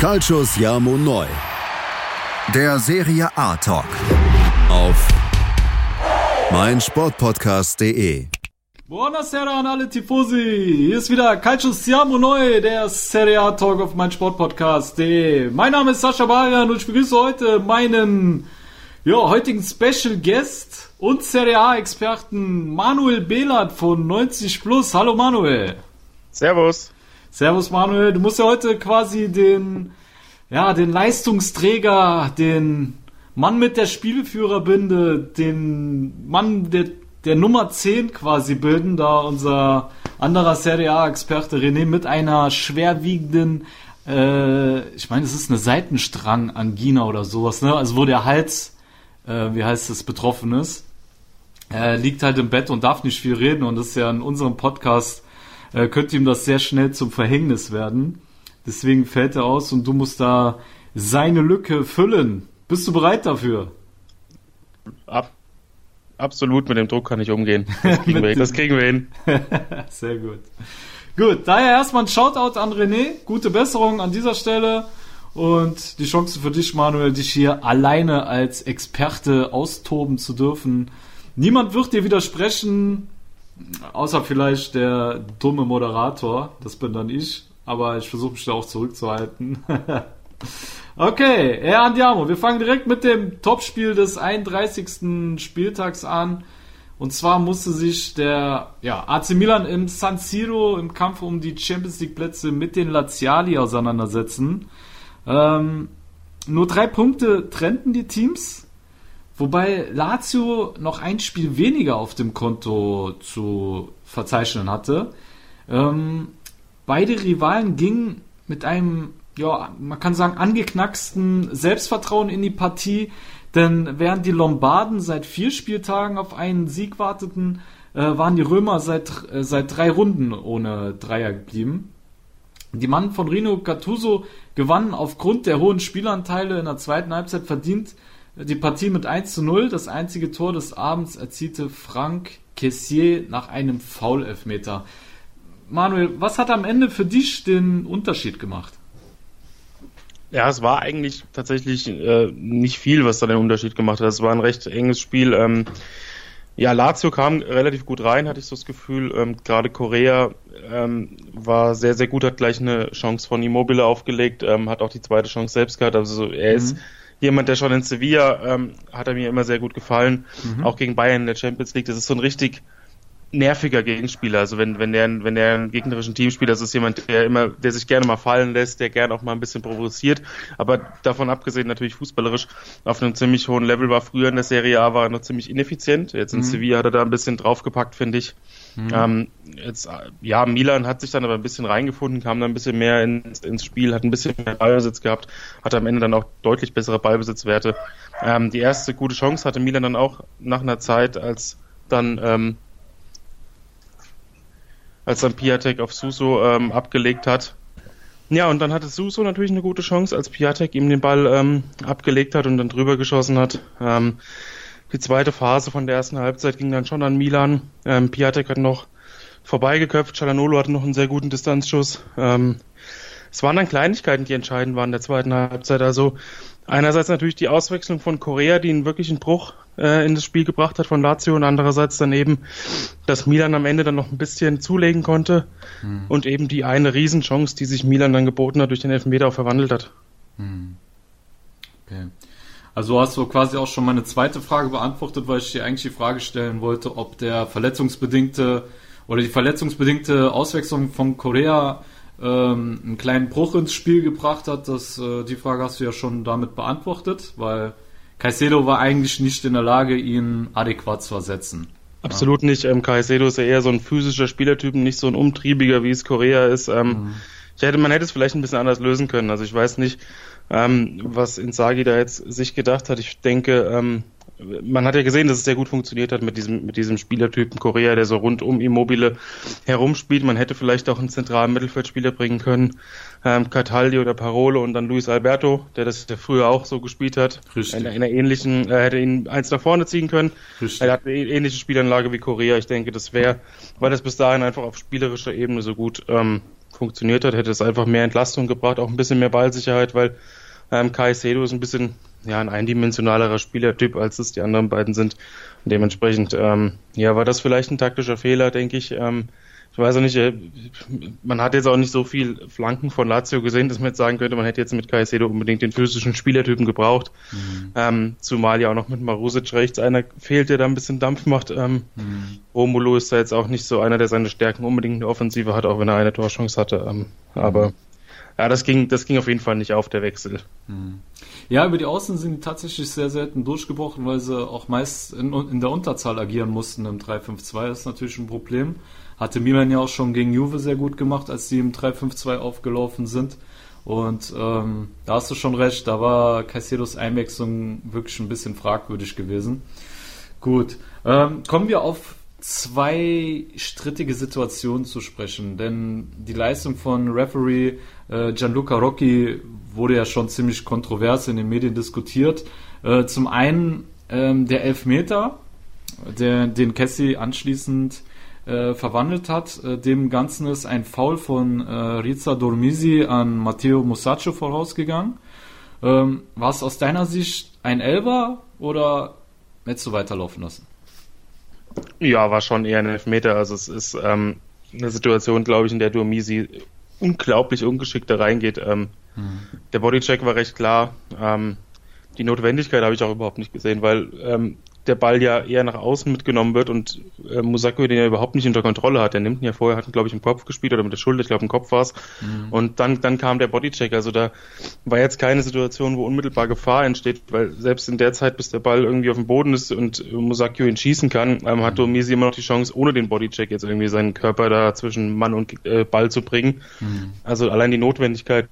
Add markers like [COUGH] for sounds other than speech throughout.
Calcius Jamo Neu. Der Serie A Talk. Auf meinsportpodcast.de. Buonasera an alle Tifosi. Hier ist wieder Calcio Siamo Neu, der Serie A Talk auf meinsportpodcast.de. Mein Name ist Sascha Barian und ich begrüße heute meinen ja, heutigen Special Guest und Serie A Experten Manuel Behlert von 90 Plus. Hallo Manuel. Servus. Servus Manuel, du musst ja heute quasi den, ja, den Leistungsträger, den Mann mit der Spielführerbinde, den Mann der, der Nummer 10 quasi bilden, da unser anderer Serie A-Experte René mit einer schwerwiegenden, äh, ich meine, es ist eine Seitenstrang-Angina oder sowas, ne? Also wo der Hals, äh, wie heißt es, betroffen ist. Er liegt halt im Bett und darf nicht viel reden und ist ja in unserem Podcast äh, könnte ihm das sehr schnell zum Verhängnis werden. Deswegen fällt er aus und du musst da seine Lücke füllen. Bist du bereit dafür? Ab, absolut, mit dem Druck kann ich umgehen. Das kriegen, wir, das kriegen wir hin. [LAUGHS] Sehr gut. Gut, daher erstmal ein Shoutout an René. Gute Besserung an dieser Stelle. Und die Chance für dich, Manuel, dich hier alleine als Experte austoben zu dürfen. Niemand wird dir widersprechen. Außer vielleicht der dumme Moderator, das bin dann ich, aber ich versuche mich da auch zurückzuhalten. [LAUGHS] okay, Herr Andiamo, wir fangen direkt mit dem Topspiel des 31. Spieltags an. Und zwar musste sich der ja, AC Milan im San Siro im Kampf um die Champions League Plätze mit den Laziali auseinandersetzen. Ähm, nur drei Punkte trennten die Teams. Wobei Lazio noch ein Spiel weniger auf dem Konto zu verzeichnen hatte. Ähm, beide Rivalen gingen mit einem, ja, man kann sagen, angeknacksten Selbstvertrauen in die Partie, denn während die Lombarden seit vier Spieltagen auf einen Sieg warteten, äh, waren die Römer seit, äh, seit drei Runden ohne Dreier geblieben. Die Mann von Rino Gattuso gewannen aufgrund der hohen Spielanteile in der zweiten Halbzeit verdient die Partie mit 1 zu 0. Das einzige Tor des Abends erzielte Frank Kessier nach einem Foul-Elfmeter. Manuel, was hat am Ende für dich den Unterschied gemacht? Ja, es war eigentlich tatsächlich äh, nicht viel, was da den Unterschied gemacht hat. Es war ein recht enges Spiel. Ähm, ja, Lazio kam relativ gut rein, hatte ich so das Gefühl. Ähm, Gerade Korea ähm, war sehr, sehr gut, hat gleich eine Chance von Immobile aufgelegt, ähm, hat auch die zweite Chance selbst gehabt. Also er ist mhm jemand, der schon in Sevilla ähm, hat er mir immer sehr gut gefallen, mhm. auch gegen Bayern in der Champions League. Das ist so ein richtig nerviger Gegenspieler. Also wenn, wenn der, wenn der einen gegnerischen Team spielt, das ist jemand, der immer, der sich gerne mal fallen lässt, der gerne auch mal ein bisschen provoziert. Aber davon abgesehen natürlich fußballerisch auf einem ziemlich hohen Level war früher in der Serie A war er noch ziemlich ineffizient. Jetzt in mhm. Sevilla hat er da ein bisschen draufgepackt, finde ich. Mhm. Ähm, jetzt, ja, Milan hat sich dann aber ein bisschen reingefunden, kam dann ein bisschen mehr ins, ins Spiel, hat ein bisschen mehr Ballbesitz gehabt, hat am Ende dann auch deutlich bessere Ballbesitzwerte. Ähm, die erste gute Chance hatte Milan dann auch nach einer Zeit, als dann ähm, als dann Piatek auf Suso ähm, abgelegt hat. Ja, und dann hatte Suso natürlich eine gute Chance, als Piatek ihm den Ball ähm, abgelegt hat und dann drüber geschossen hat. Ähm, die zweite Phase von der ersten Halbzeit ging dann schon an Milan. Ähm, Piatek hat noch vorbeigeköpft, Chalanolo hatte noch einen sehr guten Distanzschuss. Ähm, es waren dann Kleinigkeiten, die entscheidend waren in der zweiten Halbzeit. Also einerseits natürlich die Auswechslung von Korea, die einen wirklichen Bruch äh, in das Spiel gebracht hat von Lazio und andererseits dann eben, dass Milan am Ende dann noch ein bisschen zulegen konnte hm. und eben die eine Riesenchance, die sich Milan dann geboten hat, durch den Elfmeter auch verwandelt hat. Hm. Okay. Also hast du quasi auch schon meine zweite Frage beantwortet, weil ich dir eigentlich die Frage stellen wollte, ob der verletzungsbedingte oder die verletzungsbedingte Auswechslung von Korea ähm, einen kleinen Bruch ins Spiel gebracht hat. Das, äh, die Frage hast du ja schon damit beantwortet, weil Caicedo war eigentlich nicht in der Lage, ihn adäquat zu ersetzen. Absolut ja. nicht. Ähm, Caicedo ist ja eher so ein physischer Spielertyp, nicht so ein umtriebiger, wie es Korea ist. Ähm, mhm. Ich hätte, man hätte es vielleicht ein bisschen anders lösen können. Also ich weiß nicht, ähm, was Inzaghi da jetzt sich gedacht hat. Ich denke, ähm, man hat ja gesehen, dass es sehr gut funktioniert hat mit diesem, mit diesem Spielertypen Korea, der so rund um Immobile herumspielt. Man hätte vielleicht auch einen zentralen Mittelfeldspieler bringen können, ähm, Cataldi oder Parolo und dann Luis Alberto, der das ja früher auch so gespielt hat. Richtig. In, in einer ähnlichen, äh, hätte ihn eins nach vorne ziehen können. Richtig. Er hat eine ähnliche Spielanlage wie Korea. Ich denke, das wäre, weil das bis dahin einfach auf spielerischer Ebene so gut ähm, funktioniert hat, hätte es einfach mehr Entlastung gebracht, auch ein bisschen mehr Ballsicherheit, weil ähm, Kai Sedo ist ein bisschen ja, ein eindimensionalerer Spielertyp, als es die anderen beiden sind. Und dementsprechend, ähm, ja, war das vielleicht ein taktischer Fehler, denke ich. Ähm, ich weiß auch nicht, äh, man hat jetzt auch nicht so viel Flanken von Lazio gesehen, dass man jetzt sagen könnte, man hätte jetzt mit Caicedo unbedingt den physischen Spielertypen gebraucht. Mhm. Ähm, zumal ja auch noch mit Marusic rechts einer fehlt, der da ein bisschen Dampf macht. Ähm, mhm. Romulo ist da jetzt auch nicht so einer, der seine Stärken unbedingt in der Offensive hat, auch wenn er eine Torchance hatte. Ähm, mhm. Aber ja, das ging, das ging auf jeden Fall nicht auf, der Wechsel. Mhm. Ja, über die Außen sind die tatsächlich sehr selten durchgebrochen, weil sie auch meist in, in der Unterzahl agieren mussten im 3-5-2. Das ist natürlich ein Problem. Hatte Milan ja auch schon gegen Juve sehr gut gemacht, als sie im 3-5-2 aufgelaufen sind. Und ähm, da hast du schon recht, da war Caicedos Einwechslung wirklich ein bisschen fragwürdig gewesen. Gut, ähm, kommen wir auf zwei strittige Situationen zu sprechen, denn die Leistung von Referee äh, Gianluca Rocchi wurde ja schon ziemlich kontrovers in den Medien diskutiert. Äh, zum einen ähm, der Elfmeter, der, den Cassie anschließend äh, verwandelt hat. Äh, dem Ganzen ist ein Foul von äh, Riza Dormisi an Matteo Musaccio vorausgegangen. Ähm, war es aus deiner Sicht ein Elber oder hättest du weiterlaufen lassen? Ja, war schon eher ein Elfmeter. Also es ist ähm, eine Situation, glaube ich, in der Dormisi unglaublich ungeschickt da reingeht. Ähm, hm. Der Bodycheck war recht klar. Ähm, die Notwendigkeit habe ich auch überhaupt nicht gesehen, weil ähm, der Ball ja eher nach außen mitgenommen wird und äh, Musako den ja überhaupt nicht unter Kontrolle hat. Der nimmt ihn ja vorher, hat ihn glaube ich im Kopf gespielt oder mit der Schulter, ich glaube im Kopf war es. Mhm. Und dann, dann kam der Bodycheck. Also da war jetzt keine Situation, wo unmittelbar Gefahr entsteht, weil selbst in der Zeit, bis der Ball irgendwie auf dem Boden ist und Musakio ihn schießen kann, ähm, hat. Domisi immer noch die Chance, ohne den Bodycheck jetzt irgendwie seinen Körper da zwischen Mann und äh, Ball zu bringen. Mhm. Also allein die Notwendigkeit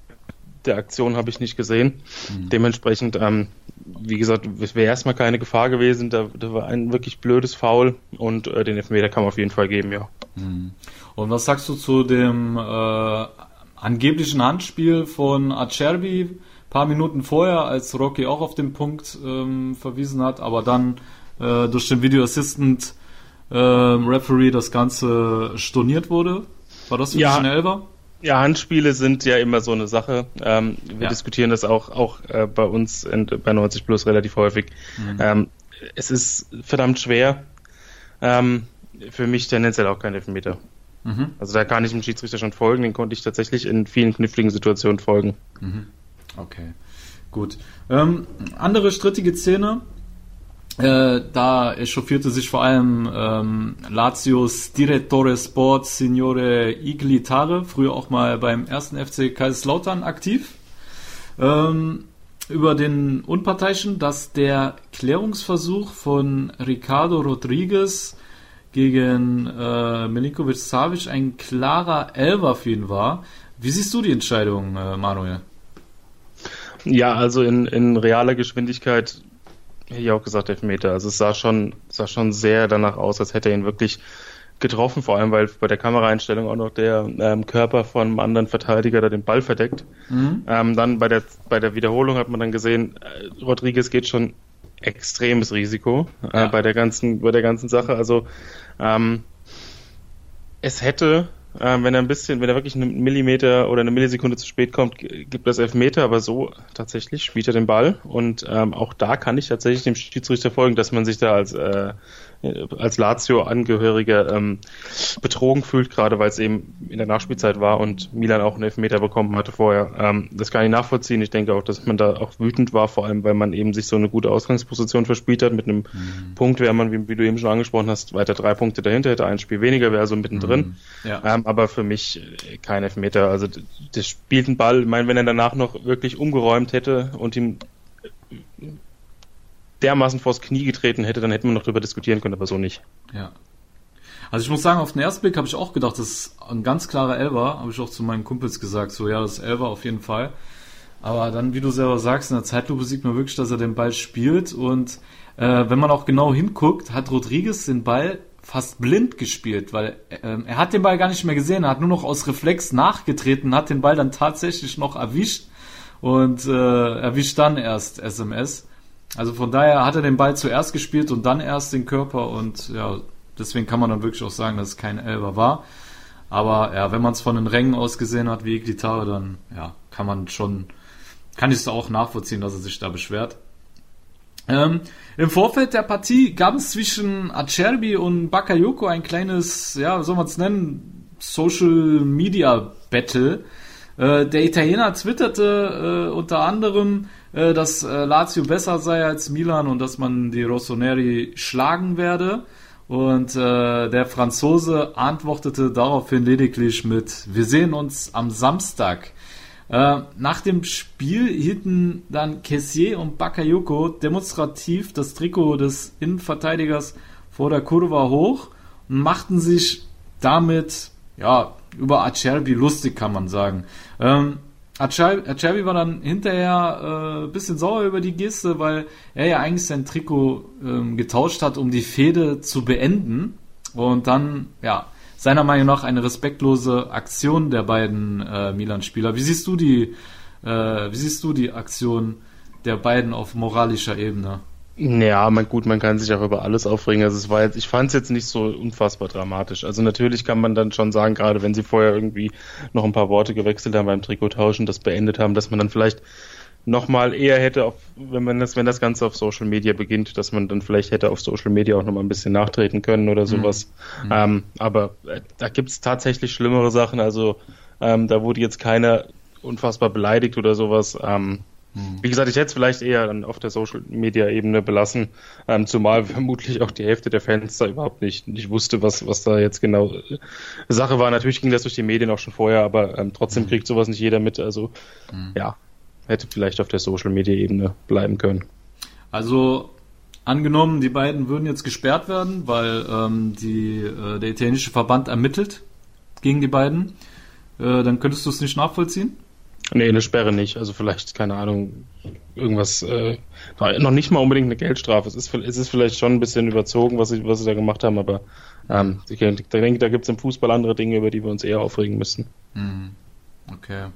der Aktion habe ich nicht gesehen. Mhm. Dementsprechend, ähm, wie gesagt, es wäre erstmal keine Gefahr gewesen. Da, da, war ein wirklich blödes Foul und äh, den Elfmeter kann man auf jeden Fall geben, ja. Mhm. Und was sagst du zu dem äh, angeblichen Handspiel von Acerbi paar Minuten vorher, als Rocky auch auf den Punkt ähm, verwiesen hat, aber dann äh, durch den Video Assistant äh, Referee das Ganze storniert wurde? War das für ja. ein Elber? Ja, Handspiele sind ja immer so eine Sache. Ähm, wir ja. diskutieren das auch, auch äh, bei uns in, bei 90 Plus relativ häufig. Mhm. Ähm, es ist verdammt schwer. Ähm, für mich tendenziell auch kein Elfmeter. Mhm. Also da kann ich dem Schiedsrichter schon folgen, den konnte ich tatsächlich in vielen kniffligen Situationen folgen. Mhm. Okay, gut. Ähm, andere strittige Szene, äh, da echauffierte sich vor allem ähm, Lazios Direttore Sport Signore Iglitare, früher auch mal beim ersten FC Kaiserslautern aktiv, ähm, über den Unparteiischen, dass der Klärungsversuch von Ricardo Rodriguez gegen äh, Milinkovic Savic ein klarer Elfer für ihn war. Wie siehst du die Entscheidung, äh, Manuel? Ja, also in, in realer Geschwindigkeit Hätte ich auch gesagt, Elfmeter. Also es sah schon, sah schon sehr danach aus, als hätte er ihn wirklich getroffen, vor allem weil bei der Kameraeinstellung auch noch der ähm, Körper von einem anderen Verteidiger da den Ball verdeckt. Mhm. Ähm, dann bei der bei der Wiederholung hat man dann gesehen, äh, Rodriguez geht schon extremes Risiko äh, ja. bei der ganzen bei der ganzen Sache. Also ähm, es hätte ähm, wenn er ein bisschen, wenn er wirklich einen Millimeter oder eine Millisekunde zu spät kommt, gibt das Elfmeter, aber so tatsächlich spielt er den Ball. Und ähm, auch da kann ich tatsächlich dem Schiedsrichter folgen, dass man sich da als äh, als Lazio-Angehöriger ähm, betrogen fühlt, gerade weil es eben in der Nachspielzeit war und Milan auch einen Elfmeter bekommen hatte vorher. Ähm, das kann ich nachvollziehen. Ich denke auch, dass man da auch wütend war, vor allem weil man eben sich so eine gute Ausgangsposition verspielt hat. Mit einem mhm. Punkt wäre man, wie, wie, du eben schon angesprochen hast, weiter drei Punkte dahinter, hätte ein Spiel weniger, wäre so mittendrin. Mhm. Ja. Ähm, aber für mich äh, kein Elfmeter. Also das spielt ein Ball, ich meine, wenn er danach noch wirklich umgeräumt hätte und ihm dermaßen vors Knie getreten hätte, dann hätten wir noch darüber diskutieren können, aber so nicht. Ja. Also ich muss sagen, auf den ersten Blick habe ich auch gedacht, das ist ein ganz klarer Elber, habe ich auch zu meinen Kumpels gesagt, so ja, das ist Elber auf jeden Fall. Aber dann, wie du selber sagst, in der Zeitlupe sieht man wirklich, dass er den Ball spielt und äh, wenn man auch genau hinguckt, hat Rodriguez den Ball fast blind gespielt, weil äh, er hat den Ball gar nicht mehr gesehen, er hat nur noch aus Reflex nachgetreten, hat den Ball dann tatsächlich noch erwischt und äh, erwischt dann erst SMS. Also von daher hat er den Ball zuerst gespielt und dann erst den Körper und ja, deswegen kann man dann wirklich auch sagen, dass es kein Elber war. Aber ja, wenn man es von den Rängen aus gesehen hat, wie Iglitare, dann ja, kann man schon, kann ich es auch nachvollziehen, dass er sich da beschwert. Ähm, Im Vorfeld der Partie gab es zwischen Acerbi und Bakayoko ein kleines, ja, soll man es nennen, Social Media Battle. Äh, der Italiener twitterte äh, unter anderem, äh, dass äh, Lazio besser sei als Milan und dass man die Rossoneri schlagen werde. Und äh, der Franzose antwortete daraufhin lediglich mit, wir sehen uns am Samstag. Nach dem Spiel hielten dann Kessier und Bakayoko demonstrativ das Trikot des Innenverteidigers vor der Kurve hoch und machten sich damit ja, über Acerbi lustig, kann man sagen. Ähm, Acerbi war dann hinterher äh, bisschen sauer über die Geste, weil er ja eigentlich sein Trikot ähm, getauscht hat, um die Fehde zu beenden. Und dann, ja, seiner Meinung nach eine respektlose Aktion der beiden äh, Milan-Spieler. Wie siehst du die, äh, wie siehst du die Aktion der beiden auf moralischer Ebene? Ja, man, gut, man kann sich auch über alles aufregen. Also es war jetzt, ich fand es jetzt nicht so unfassbar dramatisch. Also natürlich kann man dann schon sagen, gerade wenn sie vorher irgendwie noch ein paar Worte gewechselt haben beim Trikottauschen, das beendet haben, dass man dann vielleicht nochmal eher hätte, auf, wenn man das, wenn das Ganze auf Social Media beginnt, dass man dann vielleicht hätte auf Social Media auch nochmal ein bisschen nachtreten können oder sowas. Mhm. Ähm, aber äh, da gibt's tatsächlich schlimmere Sachen. Also ähm, da wurde jetzt keiner unfassbar beleidigt oder sowas. Ähm, mhm. Wie gesagt, ich hätte es vielleicht eher dann auf der Social Media Ebene belassen, ähm, zumal vermutlich auch die Hälfte der Fans da überhaupt nicht, nicht wusste, was, was da jetzt genau äh, Sache war. Natürlich ging das durch die Medien auch schon vorher, aber ähm, trotzdem mhm. kriegt sowas nicht jeder mit. Also mhm. ja, hätte vielleicht auf der Social Media Ebene bleiben können. Also angenommen, die beiden würden jetzt gesperrt werden, weil ähm, die, äh, der italienische Verband ermittelt gegen die beiden, äh, dann könntest du es nicht nachvollziehen? Nee, eine Sperre nicht. Also vielleicht, keine Ahnung, irgendwas, äh, noch nicht mal unbedingt eine Geldstrafe. Es ist, es ist vielleicht schon ein bisschen überzogen, was sie, was sie da gemacht haben, aber ähm, ich denke, da gibt es im Fußball andere Dinge, über die wir uns eher aufregen müssen. Mhm. Okay.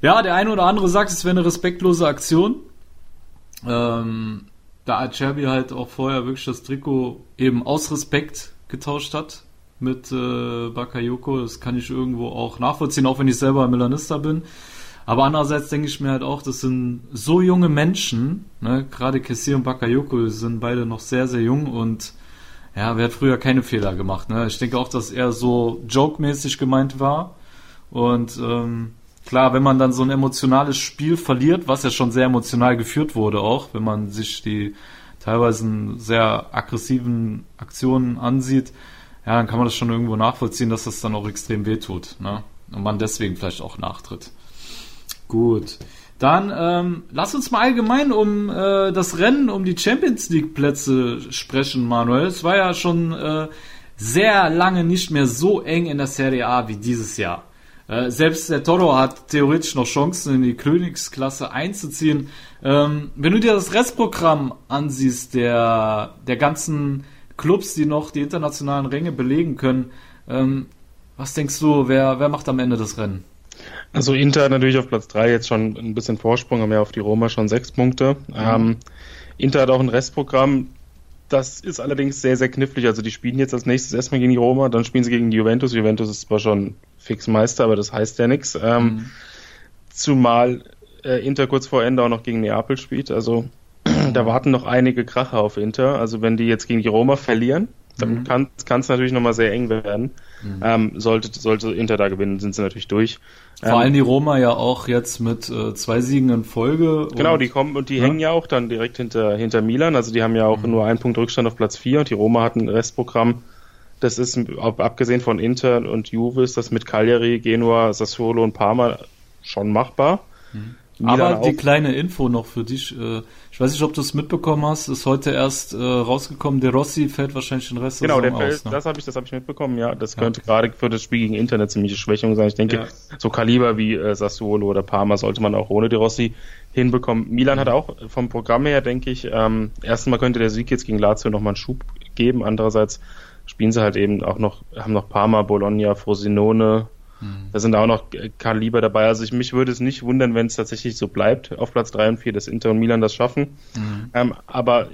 Ja, der eine oder andere sagt, es wäre eine respektlose Aktion. Ähm, da Acerbi halt auch vorher wirklich das Trikot eben aus Respekt getauscht hat mit äh, Bakayoko. Das kann ich irgendwo auch nachvollziehen, auch wenn ich selber Milanista bin. Aber andererseits denke ich mir halt auch, das sind so junge Menschen, ne? gerade Kessier und Bakayoko sind beide noch sehr, sehr jung und ja, wer hat früher keine Fehler gemacht. Ne? Ich denke auch, dass er so joke-mäßig gemeint war und ähm, Klar, wenn man dann so ein emotionales Spiel verliert, was ja schon sehr emotional geführt wurde auch, wenn man sich die teilweise sehr aggressiven Aktionen ansieht, ja, dann kann man das schon irgendwo nachvollziehen, dass das dann auch extrem wehtut, ne? Und man deswegen vielleicht auch nachtritt. Gut. Dann ähm, lass uns mal allgemein um äh, das Rennen um die Champions League Plätze sprechen, Manuel. Es war ja schon äh, sehr lange nicht mehr so eng in der Serie A wie dieses Jahr. Äh, selbst der Toro hat theoretisch noch Chancen, in die Königsklasse einzuziehen. Ähm, wenn du dir das Restprogramm ansiehst, der, der ganzen Clubs, die noch die internationalen Ränge belegen können, ähm, was denkst du, wer, wer macht am Ende das Rennen? Also Inter natürlich auf Platz 3 jetzt schon ein bisschen Vorsprung, haben ja auf die Roma schon sechs Punkte. Mhm. Ähm, Inter hat auch ein Restprogramm, das ist allerdings sehr, sehr knifflig. Also die spielen jetzt als nächstes erstmal gegen die Roma, dann spielen sie gegen die Juventus. Juventus ist zwar schon fix Meister, aber das heißt ja nichts. Ähm, mhm. Zumal äh, Inter kurz vor Ende auch noch gegen Neapel spielt. Also da warten noch einige Kracher auf Inter. Also wenn die jetzt gegen die Roma verlieren, dann mhm. kann es natürlich nochmal sehr eng werden. Mhm. Ähm, sollte, sollte Inter da gewinnen, sind sie natürlich durch. Vor ähm, allem die Roma ja auch jetzt mit äh, zwei Siegen in Folge. Genau, die kommen und die ja? hängen ja auch dann direkt hinter, hinter Milan. Also die haben ja auch mhm. nur einen Punkt Rückstand auf Platz 4 und die Roma hat ein Restprogramm. Das ist, abgesehen von Inter und Juve, ist das mit Cagliari, Genua, Sassuolo und Parma schon machbar. Mhm. Aber die kleine Info noch für dich. Äh, ich weiß nicht, ob du es mitbekommen hast. Ist heute erst äh, rausgekommen. Der Rossi fällt wahrscheinlich den Rest genau, der Saison fällt, aus. Ne? Das habe ich, das habe ich mitbekommen. Ja, das könnte ja. gerade für das Spiel gegen Internet ziemliche Schwächung sein. Ich denke, ja. so Kaliber wie äh, Sassuolo oder Parma sollte man auch ohne De Rossi hinbekommen. Milan mhm. hat auch vom Programm her, denke ich, ähm, erstmal könnte der Sieg jetzt gegen Lazio nochmal einen Schub geben. Andererseits spielen sie halt eben auch noch, haben noch Parma, Bologna, Frosinone, da sind auch noch Kaliber dabei. Also ich, mich würde es nicht wundern, wenn es tatsächlich so bleibt auf Platz 3 und 4, dass Inter und Milan das schaffen. Mhm. Ähm, aber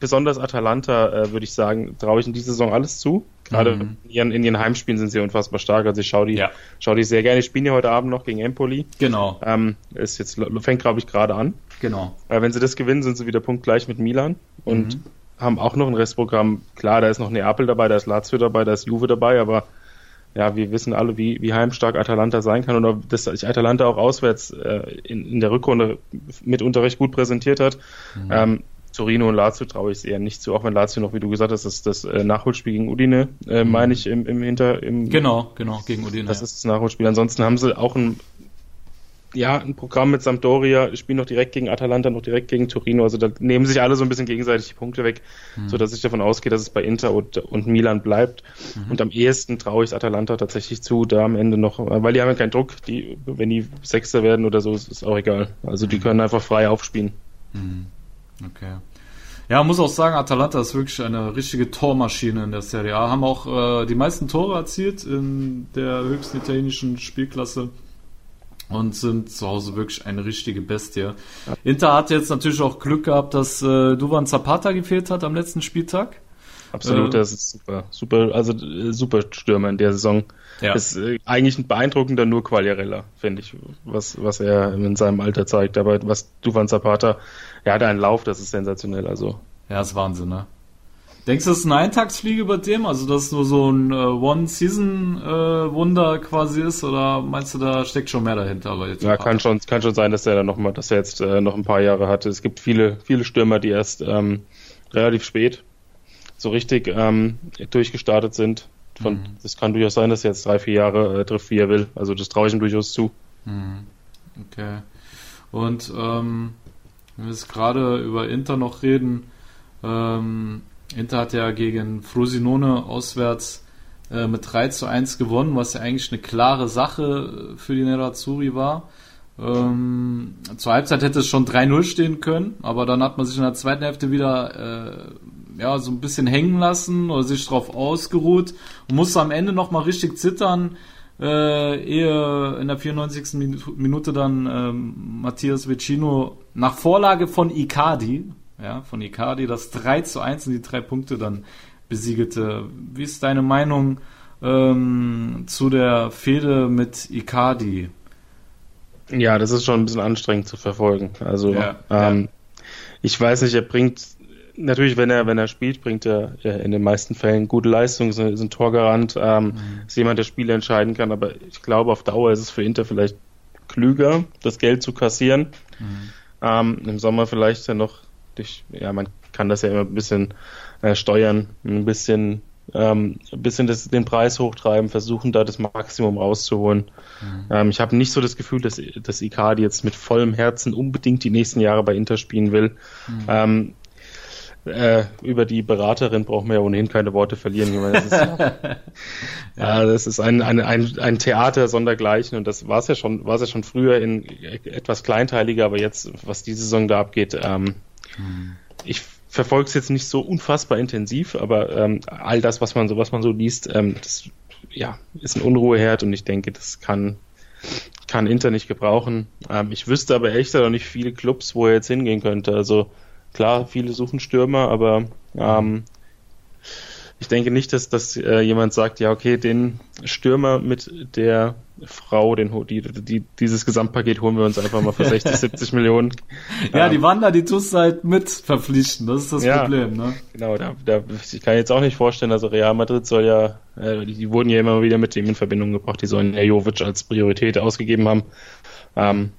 besonders Atalanta, äh, würde ich sagen, traue ich in dieser Saison alles zu. Gerade mhm. in, ihren, in ihren Heimspielen sind sie unfassbar stark. Also ich schaue die, ja. schau die sehr gerne. Ich spiele ja heute Abend noch gegen Empoli. Genau. Ähm, ist jetzt fängt glaube ich gerade an. Genau. Äh, wenn sie das gewinnen, sind sie wieder punktgleich mit Milan und mhm. haben auch noch ein Restprogramm. Klar, da ist noch Neapel dabei, da ist Lazio dabei, da ist Juve dabei, aber ja, wir wissen alle, wie, wie heimstark Atalanta sein kann und dass sich Atalanta auch auswärts äh, in, in der Rückrunde mitunter recht gut präsentiert hat. Mhm. Ähm, Torino und Lazio traue ich es eher nicht zu, auch wenn Lazio noch, wie du gesagt hast, das, das äh, Nachholspiel gegen Udine, äh, mhm. meine ich, im, im Hinter... Im, genau, genau, gegen Udine. Das ist das Nachholspiel. Ansonsten haben sie auch ein ja, ein Programm mit Sampdoria, spielen noch direkt gegen Atalanta, noch direkt gegen Torino. Also da nehmen sich alle so ein bisschen gegenseitig die Punkte weg, mhm. so dass ich davon ausgehe, dass es bei Inter und, und Milan bleibt. Mhm. Und am ehesten traue ich es Atalanta tatsächlich zu, da am Ende noch, weil die haben ja keinen Druck. Die, wenn die Sechster werden oder so, ist, ist auch egal. Also die können einfach frei aufspielen. Mhm. Okay. Ja, muss auch sagen, Atalanta ist wirklich eine richtige Tormaschine in der Serie A. Haben auch äh, die meisten Tore erzielt in der höchsten italienischen Spielklasse und sind zu Hause wirklich eine richtige Bestie. Inter hat jetzt natürlich auch Glück gehabt, dass äh, Duvan Zapata gefehlt hat am letzten Spieltag. Absolut, äh, das ist super, super, also äh, super Stürmer in der Saison. Ja. Ist äh, eigentlich ein beeindruckender nur Quagliarella, finde ich, was, was er in seinem Alter zeigt. Aber was Duvan Zapata, er hat einen Lauf, das ist sensationell, also. Ja, ist Wahnsinn, ne? Denkst du, das ist eine Eintagsfliege bei dem? Also, dass es nur so ein äh, One-Season-Wunder äh, quasi ist? Oder meinst du, da steckt schon mehr dahinter? Bei ja, kann schon, kann schon sein, dass er dann noch mal, dass er jetzt äh, noch ein paar Jahre hatte. Es gibt viele, viele Stürmer, die erst ähm, relativ spät so richtig ähm, durchgestartet sind. Von, mhm. Das kann durchaus sein, dass er jetzt drei, vier Jahre äh, trifft, wie er will. Also, das traue ich ihm durchaus zu. Mhm. Okay. Und ähm, wenn wir jetzt gerade über Inter noch reden, ähm, Inter hat ja gegen Frosinone auswärts äh, mit 3 zu 1 gewonnen, was ja eigentlich eine klare Sache für die Nerazzurri war. Ähm, zur Halbzeit hätte es schon 3-0 stehen können, aber dann hat man sich in der zweiten Hälfte wieder äh, ja, so ein bisschen hängen lassen oder sich drauf ausgeruht und musste am Ende nochmal richtig zittern, äh, ehe in der 94. Minute dann ähm, Matthias Vecino nach Vorlage von Icardi, ja, von Icardi, das 3 zu 1 und die drei Punkte dann besiegelte. Wie ist deine Meinung ähm, zu der Fehde mit Icardi? Ja, das ist schon ein bisschen anstrengend zu verfolgen. Also ja, ähm, ja. ich weiß nicht, er bringt natürlich, wenn er wenn er spielt, bringt er in den meisten Fällen gute Leistung, ist, ist ein Torgarant, ähm, mhm. ist jemand, der Spiele entscheiden kann. Aber ich glaube, auf Dauer ist es für Inter vielleicht klüger, das Geld zu kassieren. Mhm. Ähm, Im Sommer vielleicht ja noch durch, ja, man kann das ja immer ein bisschen äh, steuern, ein bisschen, ähm, ein bisschen das, den Preis hochtreiben, versuchen da das Maximum rauszuholen. Mhm. Ähm, ich habe nicht so das Gefühl, dass, dass Icardi jetzt mit vollem Herzen unbedingt die nächsten Jahre bei Inter spielen will. Mhm. Ähm, äh, über die Beraterin brauchen wir ja ohnehin keine Worte verlieren. Meine, das ist, [LAUGHS] [LAUGHS] ja. das ist ein, ein, ein, ein Theater sondergleichen und das war es ja schon, war es ja schon früher in etwas kleinteiliger, aber jetzt, was die Saison da abgeht, ähm, hm. Ich verfolge es jetzt nicht so unfassbar intensiv, aber ähm, all das, was man so, was man so liest, ähm, das ja, ist ein Unruheherd und ich denke, das kann, kann Inter nicht gebrauchen. Ähm, ich wüsste aber echt noch nicht viele Clubs, wo er jetzt hingehen könnte. Also klar, viele suchen Stürmer, aber ähm, ich denke nicht, dass, dass äh, jemand sagt, ja, okay, den Stürmer mit der Frau, den, die, die, dieses Gesamtpaket holen wir uns einfach mal für [LAUGHS] 60, 70 Millionen. Ja, ähm, die Wander, die tust du halt mit verpflichten, das ist das ja, Problem, ne? Genau, da, da, ich kann jetzt auch nicht vorstellen, also Real Madrid soll ja, äh, die, wurden ja immer wieder mit dem in Verbindung gebracht, die sollen ja Jovic als Priorität ausgegeben haben. Ähm,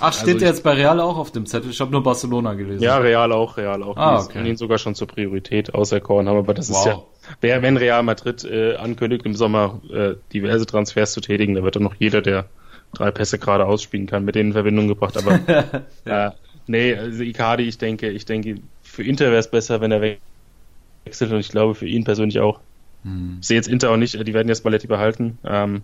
Ach, steht also der jetzt bei Real auch auf dem Zettel? Ich habe nur Barcelona gelesen. Ja, Real auch, Real auch. Ah, okay. Die ihn sogar schon zur Priorität auserkoren haben, aber das wow. ist ja, wer, wenn Real Madrid äh, ankündigt, im Sommer äh, diverse Transfers zu tätigen, da wird dann noch jeder, der drei Pässe gerade ausspielen kann, mit denen in Verbindung gebracht. Aber [LAUGHS] äh, nee, also Icardi, ich denke, ich denke, für Inter wäre es besser, wenn er wechselt und ich glaube für ihn persönlich auch. Hm. Ich sehe jetzt Inter auch nicht, die werden jetzt Balletti behalten, ähm,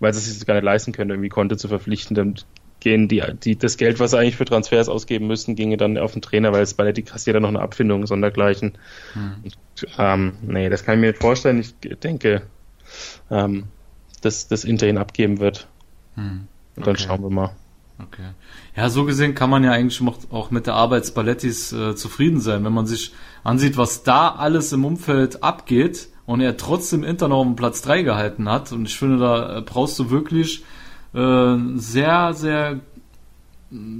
weil sie es sich gar nicht leisten können, irgendwie Konte zu verpflichten. Dann gehen die, die, das Geld, was sie eigentlich für Transfers ausgeben müssten, ginge dann auf den Trainer, weil es der kassiert dann noch eine Abfindung sondergleichen. Hm. Und, ähm, nee, das kann ich mir nicht vorstellen. Ich denke, ähm, dass das Inter ihn abgeben wird. Hm. Und dann schauen wir mal. Okay. Ja, so gesehen kann man ja eigentlich auch mit der Arbeit Spallettis äh, zufrieden sein, wenn man sich ansieht, was da alles im Umfeld abgeht und er trotzdem Inter noch um Platz 3 gehalten hat. Und ich finde, da äh, brauchst du wirklich äh, sehr, sehr,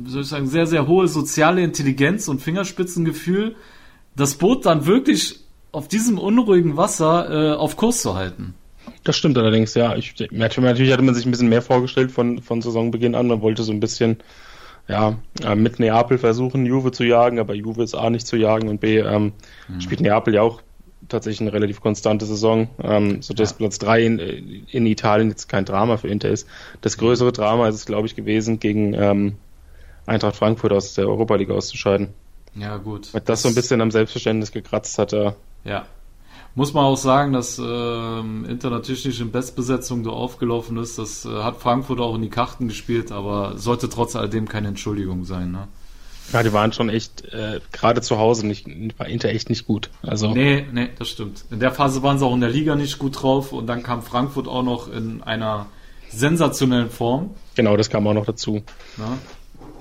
soll ich sagen, sehr, sehr hohe soziale Intelligenz und Fingerspitzengefühl, das Boot dann wirklich auf diesem unruhigen Wasser äh, auf Kurs zu halten. Das stimmt allerdings, ja. Ich, natürlich hatte man sich ein bisschen mehr vorgestellt von, von Saisonbeginn an. Man wollte so ein bisschen ja, äh, mit Neapel versuchen, Juve zu jagen, aber Juve ist A nicht zu jagen und B ähm, mhm. spielt Neapel ja auch tatsächlich eine relativ konstante Saison, ähm, sodass ja. Platz 3 in, in, Italien jetzt kein Drama für Inter ist. Das größere Drama ist es, glaube ich, gewesen, gegen ähm, Eintracht Frankfurt aus der Europa League auszuscheiden. Ja, gut. Weil das, das so ein bisschen am Selbstverständnis gekratzt hat. Äh, ja. Muss man auch sagen, dass ähm, Inter natürlich nicht in Bestbesetzung so aufgelaufen ist. Das äh, hat Frankfurt auch in die Karten gespielt, aber sollte trotz alledem keine Entschuldigung sein. Ne? Ja, die waren schon echt, äh, gerade zu Hause nicht, war Inter echt nicht gut. Also. Nee, nee, das stimmt. In der Phase waren sie auch in der Liga nicht gut drauf und dann kam Frankfurt auch noch in einer sensationellen Form. Genau, das kam auch noch dazu. Ja?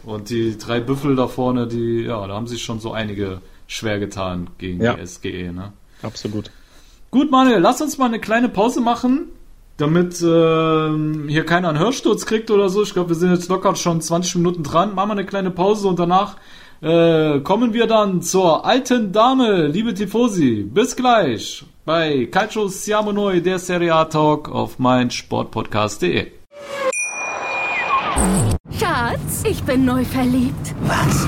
Und die drei Büffel da vorne, die, ja, da haben sich schon so einige schwer getan gegen ja. die SGE, ne? Absolut. Gut, Manuel, lass uns mal eine kleine Pause machen, damit äh, hier keiner einen Hörsturz kriegt oder so. Ich glaube, wir sind jetzt locker schon 20 Minuten dran. Machen wir eine kleine Pause und danach äh, kommen wir dann zur alten Dame, liebe Tifosi. Bis gleich bei Calcio Siamo Noi, der Serie A Talk auf meinsportpodcast.de. Schatz, ich bin neu verliebt. Was?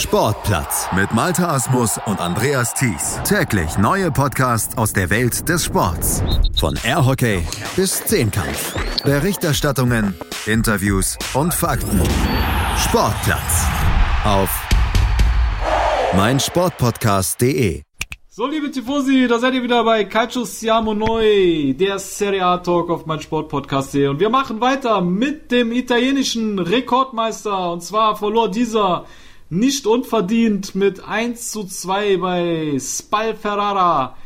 Sportplatz mit Malta Asmus und Andreas Thies. Täglich neue Podcasts aus der Welt des Sports. Von Airhockey bis Zehnkampf. Berichterstattungen, Interviews und Fakten. Sportplatz auf meinsportpodcast.de. So, liebe Tifosi, da seid ihr wieder bei Calcio Siamo Noi, der Serie A Talk auf meinsportpodcast.de. Und wir machen weiter mit dem italienischen Rekordmeister. Und zwar verlor dieser nicht unverdient mit 1 zu 2 bei Spal Ferrara.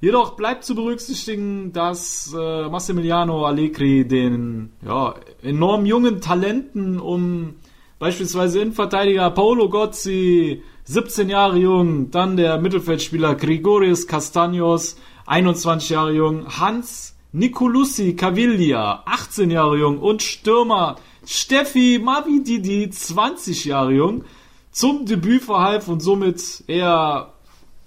Jedoch bleibt zu berücksichtigen, dass äh, Massimiliano Allegri den ja, enorm jungen Talenten um beispielsweise Innenverteidiger Paolo Gozzi, 17 Jahre jung, dann der Mittelfeldspieler Grigorius Castagnos, 21 Jahre jung, Hans Nicolussi Caviglia, 18 Jahre jung und Stürmer Steffi Mavididi, 20 Jahre jung, zum Debüt verhalf und somit eher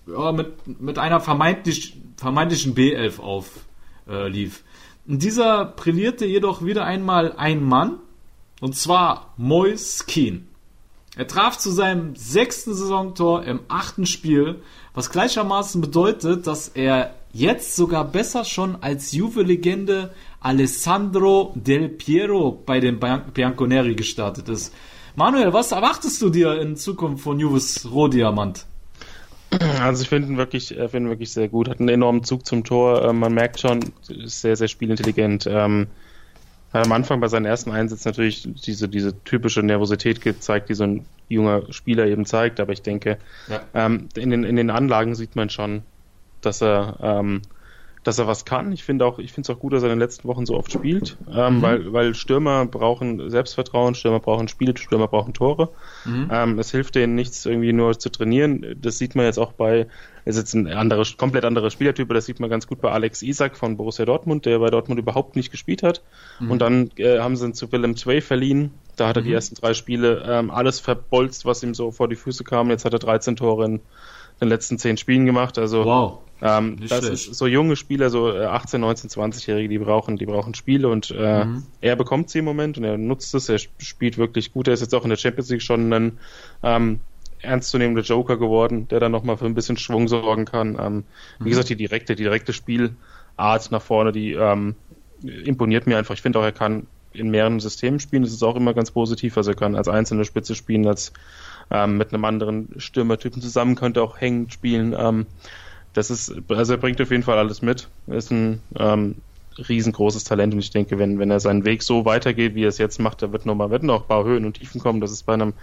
ja, mit, mit einer vermeintlich, vermeintlichen B11 auflief. Äh, dieser brillierte jedoch wieder einmal ein Mann, und zwar Mois Keen. Er traf zu seinem sechsten Saisontor im achten Spiel, was gleichermaßen bedeutet, dass er jetzt sogar besser schon als Juve-Legende Alessandro Del Piero bei den Bianconeri gestartet ist. Manuel, was erwartest du dir in Zukunft von Juves Rohdiamant? Also ich finde ihn wirklich, find ihn wirklich sehr gut. Hat einen enormen Zug zum Tor. Ähm, man merkt schon, ist sehr, sehr spielintelligent. Ähm, hat am Anfang bei seinen ersten Einsätzen natürlich diese, diese typische Nervosität gezeigt, die so ein junger Spieler eben zeigt. Aber ich denke, ja. ähm, in, den, in den Anlagen sieht man schon, dass er ähm, dass er was kann. Ich finde auch, ich finde es auch gut, dass er in den letzten Wochen so oft spielt, ähm, mhm. weil, weil Stürmer brauchen Selbstvertrauen, Stürmer brauchen Spiele, Stürmer brauchen Tore. Mhm. Ähm, es hilft denen nichts, irgendwie nur zu trainieren. Das sieht man jetzt auch bei, ist jetzt ein anderer, komplett anderer Spielertyp, das sieht man ganz gut bei Alex Isak von Borussia Dortmund, der bei Dortmund überhaupt nicht gespielt hat. Mhm. Und dann äh, haben sie ihn zu Willem Twey verliehen. Da hat er die mhm. ersten drei Spiele ähm, alles verbolzt, was ihm so vor die Füße kam. Jetzt hat er 13 Tore in den letzten zehn Spielen gemacht. Also wow. Ähm, das schlecht. ist so junge Spieler, so 18, 19, 20-Jährige, die brauchen, die brauchen Spiele und äh, mhm. er bekommt sie im Moment und er nutzt es, er spielt wirklich gut. Er ist jetzt auch in der Champions League schon ein ähm, ernstzunehmender Joker geworden, der dann nochmal für ein bisschen Schwung sorgen kann. Ähm, wie mhm. gesagt, die direkte, die direkte Spielart nach vorne, die ähm, imponiert mir einfach. Ich finde auch, er kann in mehreren Systemen spielen. Das ist auch immer ganz positiv. Also er kann als einzelne Spitze spielen, als ähm, mit einem anderen Stürmertypen zusammen, könnte auch hängend spielen. Ähm, das ist, also er bringt auf jeden Fall alles mit. Er ist ein ähm, riesengroßes Talent und ich denke, wenn, wenn er seinen Weg so weitergeht, wie er es jetzt macht, da wird nochmal, werden noch ein paar Höhen und Tiefen kommen. Das ist bei einem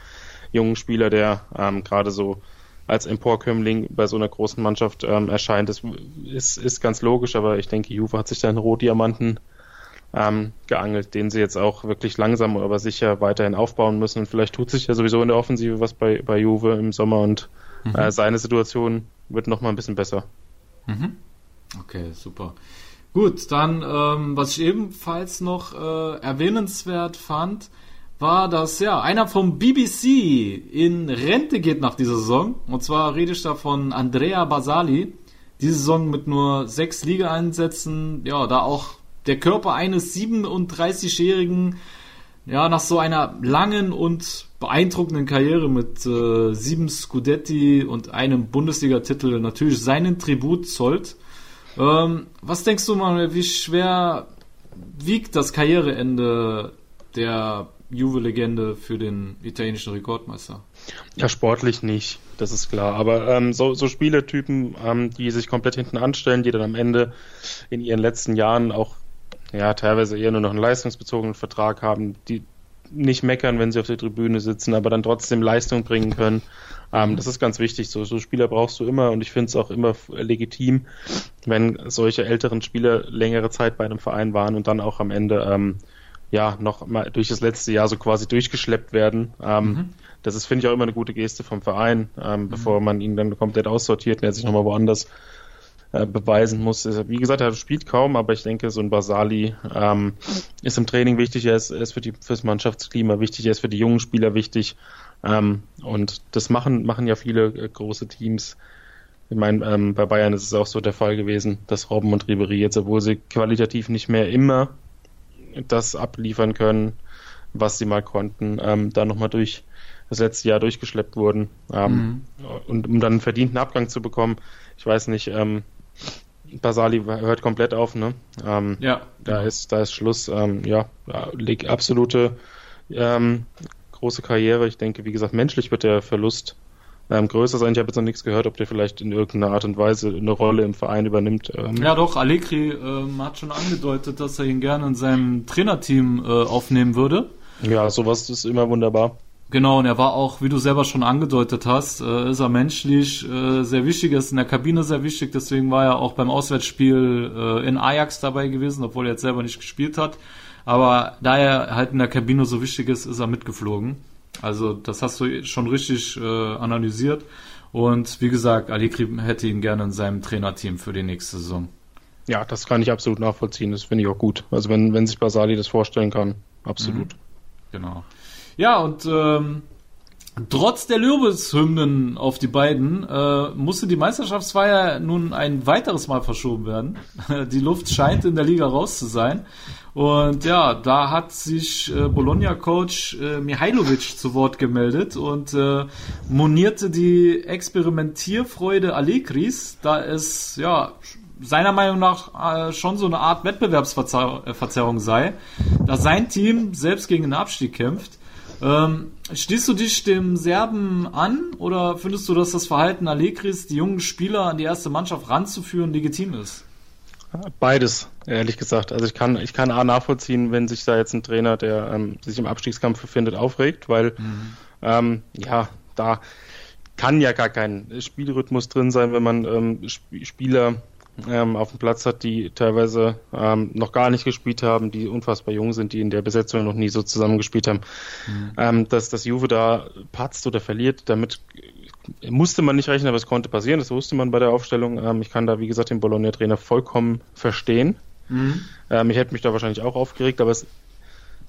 jungen Spieler, der ähm, gerade so als Emporkömmling bei so einer großen Mannschaft ähm, erscheint. Das ist, ist ganz logisch, aber ich denke, Juve hat sich da einen Rohdiamanten ähm, geangelt, den sie jetzt auch wirklich langsam, aber sicher weiterhin aufbauen müssen. Und vielleicht tut sich ja sowieso in der Offensive was bei, bei Juve im Sommer und mhm. äh, seine Situation wird noch mal ein bisschen besser. Mhm. Okay, super. Gut, dann, ähm, was ich ebenfalls noch äh, erwähnenswert fand, war, dass ja einer vom BBC in Rente geht nach dieser Saison. Und zwar rede ich da von Andrea Basali. Diese Saison mit nur sechs Liga-Einsätzen, ja, da auch der Körper eines 37-Jährigen, ja, nach so einer langen und beeindruckenden Karriere mit äh, sieben Scudetti und einem Bundesliga-Titel natürlich seinen Tribut zollt. Ähm, was denkst du mal, wie schwer wiegt das Karriereende der Juve-Legende für den italienischen Rekordmeister? Ja, sportlich nicht, das ist klar. Aber ähm, so, so Spielertypen, ähm, die sich komplett hinten anstellen, die dann am Ende in ihren letzten Jahren auch ja teilweise eher nur noch einen leistungsbezogenen Vertrag haben, die nicht meckern, wenn sie auf der Tribüne sitzen, aber dann trotzdem Leistung bringen können. Ähm, das ist ganz wichtig. So, so Spieler brauchst du immer und ich finde es auch immer legitim, wenn solche älteren Spieler längere Zeit bei einem Verein waren und dann auch am Ende ähm, ja noch mal durch das letzte Jahr so quasi durchgeschleppt werden. Ähm, mhm. Das ist, finde ich, auch immer eine gute Geste vom Verein, ähm, mhm. bevor man ihn dann komplett aussortiert und er sich nochmal woanders äh, beweisen muss. Wie gesagt, er spielt kaum, aber ich denke, so ein Basali ähm, ist im Training wichtig, er ist, er ist für die, fürs Mannschaftsklima wichtig, er ist für die jungen Spieler wichtig. Ähm, und das machen, machen ja viele äh, große Teams. Ich meine, ähm, bei Bayern ist es auch so der Fall gewesen, dass Robben und Ribery jetzt, obwohl sie qualitativ nicht mehr immer das abliefern können, was sie mal konnten, ähm, da nochmal durch das letzte Jahr durchgeschleppt wurden. Ähm, mhm. Und um dann einen verdienten Abgang zu bekommen, ich weiß nicht, ähm, Basali hört komplett auf, ne? Ähm, ja. Da ist, da ist Schluss. Ähm, ja, liegt absolute ähm, große Karriere. Ich denke, wie gesagt, menschlich wird der Verlust ähm, größer sein. Ich habe jetzt noch nichts gehört, ob der vielleicht in irgendeiner Art und Weise eine Rolle im Verein übernimmt. Ähm. Ja, doch, Allegri ähm, hat schon angedeutet, dass er ihn gerne in seinem Trainerteam äh, aufnehmen würde. Ja, sowas ist immer wunderbar. Genau, und er war auch, wie du selber schon angedeutet hast, äh, ist er menschlich äh, sehr wichtig, ist in der Kabine sehr wichtig, deswegen war er auch beim Auswärtsspiel äh, in Ajax dabei gewesen, obwohl er jetzt selber nicht gespielt hat. Aber da er halt in der Kabine so wichtig ist, ist er mitgeflogen. Also das hast du schon richtig äh, analysiert. Und wie gesagt, Allegri hätte ihn gerne in seinem Trainerteam für die nächste Saison. Ja, das kann ich absolut nachvollziehen. Das finde ich auch gut. Also wenn, wenn sich Basali das vorstellen kann, absolut. Mhm. Genau. Ja, und ähm, trotz der Lobeshymnen auf die beiden äh, musste die Meisterschaftsfeier nun ein weiteres Mal verschoben werden. [LAUGHS] die Luft scheint in der Liga raus zu sein. Und ja, da hat sich äh, Bologna-Coach äh, Mihailovic zu Wort gemeldet und äh, monierte die Experimentierfreude Allegris, da es ja seiner Meinung nach äh, schon so eine Art Wettbewerbsverzerrung sei, da sein Team selbst gegen den Abstieg kämpft. Ähm, schließt du dich dem Serben an oder findest du, dass das Verhalten Allegris, die jungen Spieler an die erste Mannschaft ranzuführen, legitim ist? Beides, ehrlich gesagt. Also ich kann, ich kann A nachvollziehen, wenn sich da jetzt ein Trainer, der ähm, sich im Abstiegskampf befindet, aufregt, weil mhm. ähm, ja, da kann ja gar kein Spielrhythmus drin sein, wenn man ähm, Spieler ähm, auf dem Platz hat, die teilweise ähm, noch gar nicht gespielt haben, die unfassbar jung sind, die in der Besetzung noch nie so zusammengespielt haben. Mhm. Ähm, dass das Juve da patzt oder verliert, damit musste man nicht rechnen, aber es konnte passieren, das wusste man bei der Aufstellung. Ähm, ich kann da, wie gesagt, den Bologna-Trainer vollkommen verstehen. Mhm. Ähm, ich hätte mich da wahrscheinlich auch aufgeregt, aber es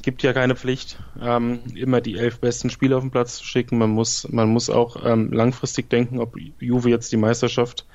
gibt ja keine Pflicht, ähm, immer die elf besten Spieler auf den Platz zu schicken. Man muss, man muss auch ähm, langfristig denken, ob Juve jetzt die Meisterschaft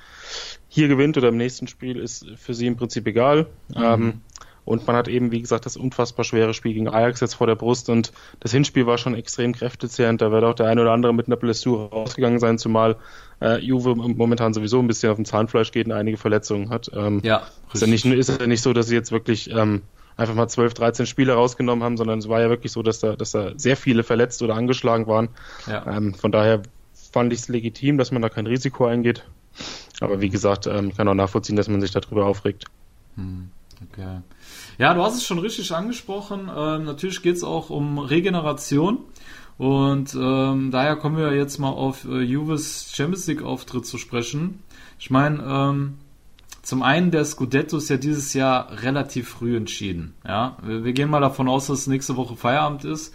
hier gewinnt oder im nächsten Spiel, ist für sie im Prinzip egal. Mhm. Ähm, und man hat eben, wie gesagt, das unfassbar schwere Spiel gegen Ajax jetzt vor der Brust und das Hinspiel war schon extrem kräftezehrend. Da wird auch der eine oder andere mit einer Blessur rausgegangen sein, zumal äh, Juve momentan sowieso ein bisschen auf dem Zahnfleisch geht und einige Verletzungen hat. Ähm, ja, ist ja, nicht, ist ja nicht so, dass sie jetzt wirklich ähm, einfach mal 12, 13 Spiele rausgenommen haben, sondern es war ja wirklich so, dass da, dass da sehr viele verletzt oder angeschlagen waren. Ja. Ähm, von daher fand ich es legitim, dass man da kein Risiko eingeht. Aber wie gesagt, ähm, ich kann auch nachvollziehen, dass man sich darüber aufregt. Hm. Okay. Ja, du hast es schon richtig angesprochen. Ähm, natürlich geht es auch um Regeneration. Und ähm, daher kommen wir jetzt mal auf äh, Juves Champions League Auftritt zu sprechen. Ich meine, ähm, zum einen der Scudetto ist ja dieses Jahr relativ früh entschieden. Ja, wir, wir gehen mal davon aus, dass nächste Woche Feierabend ist.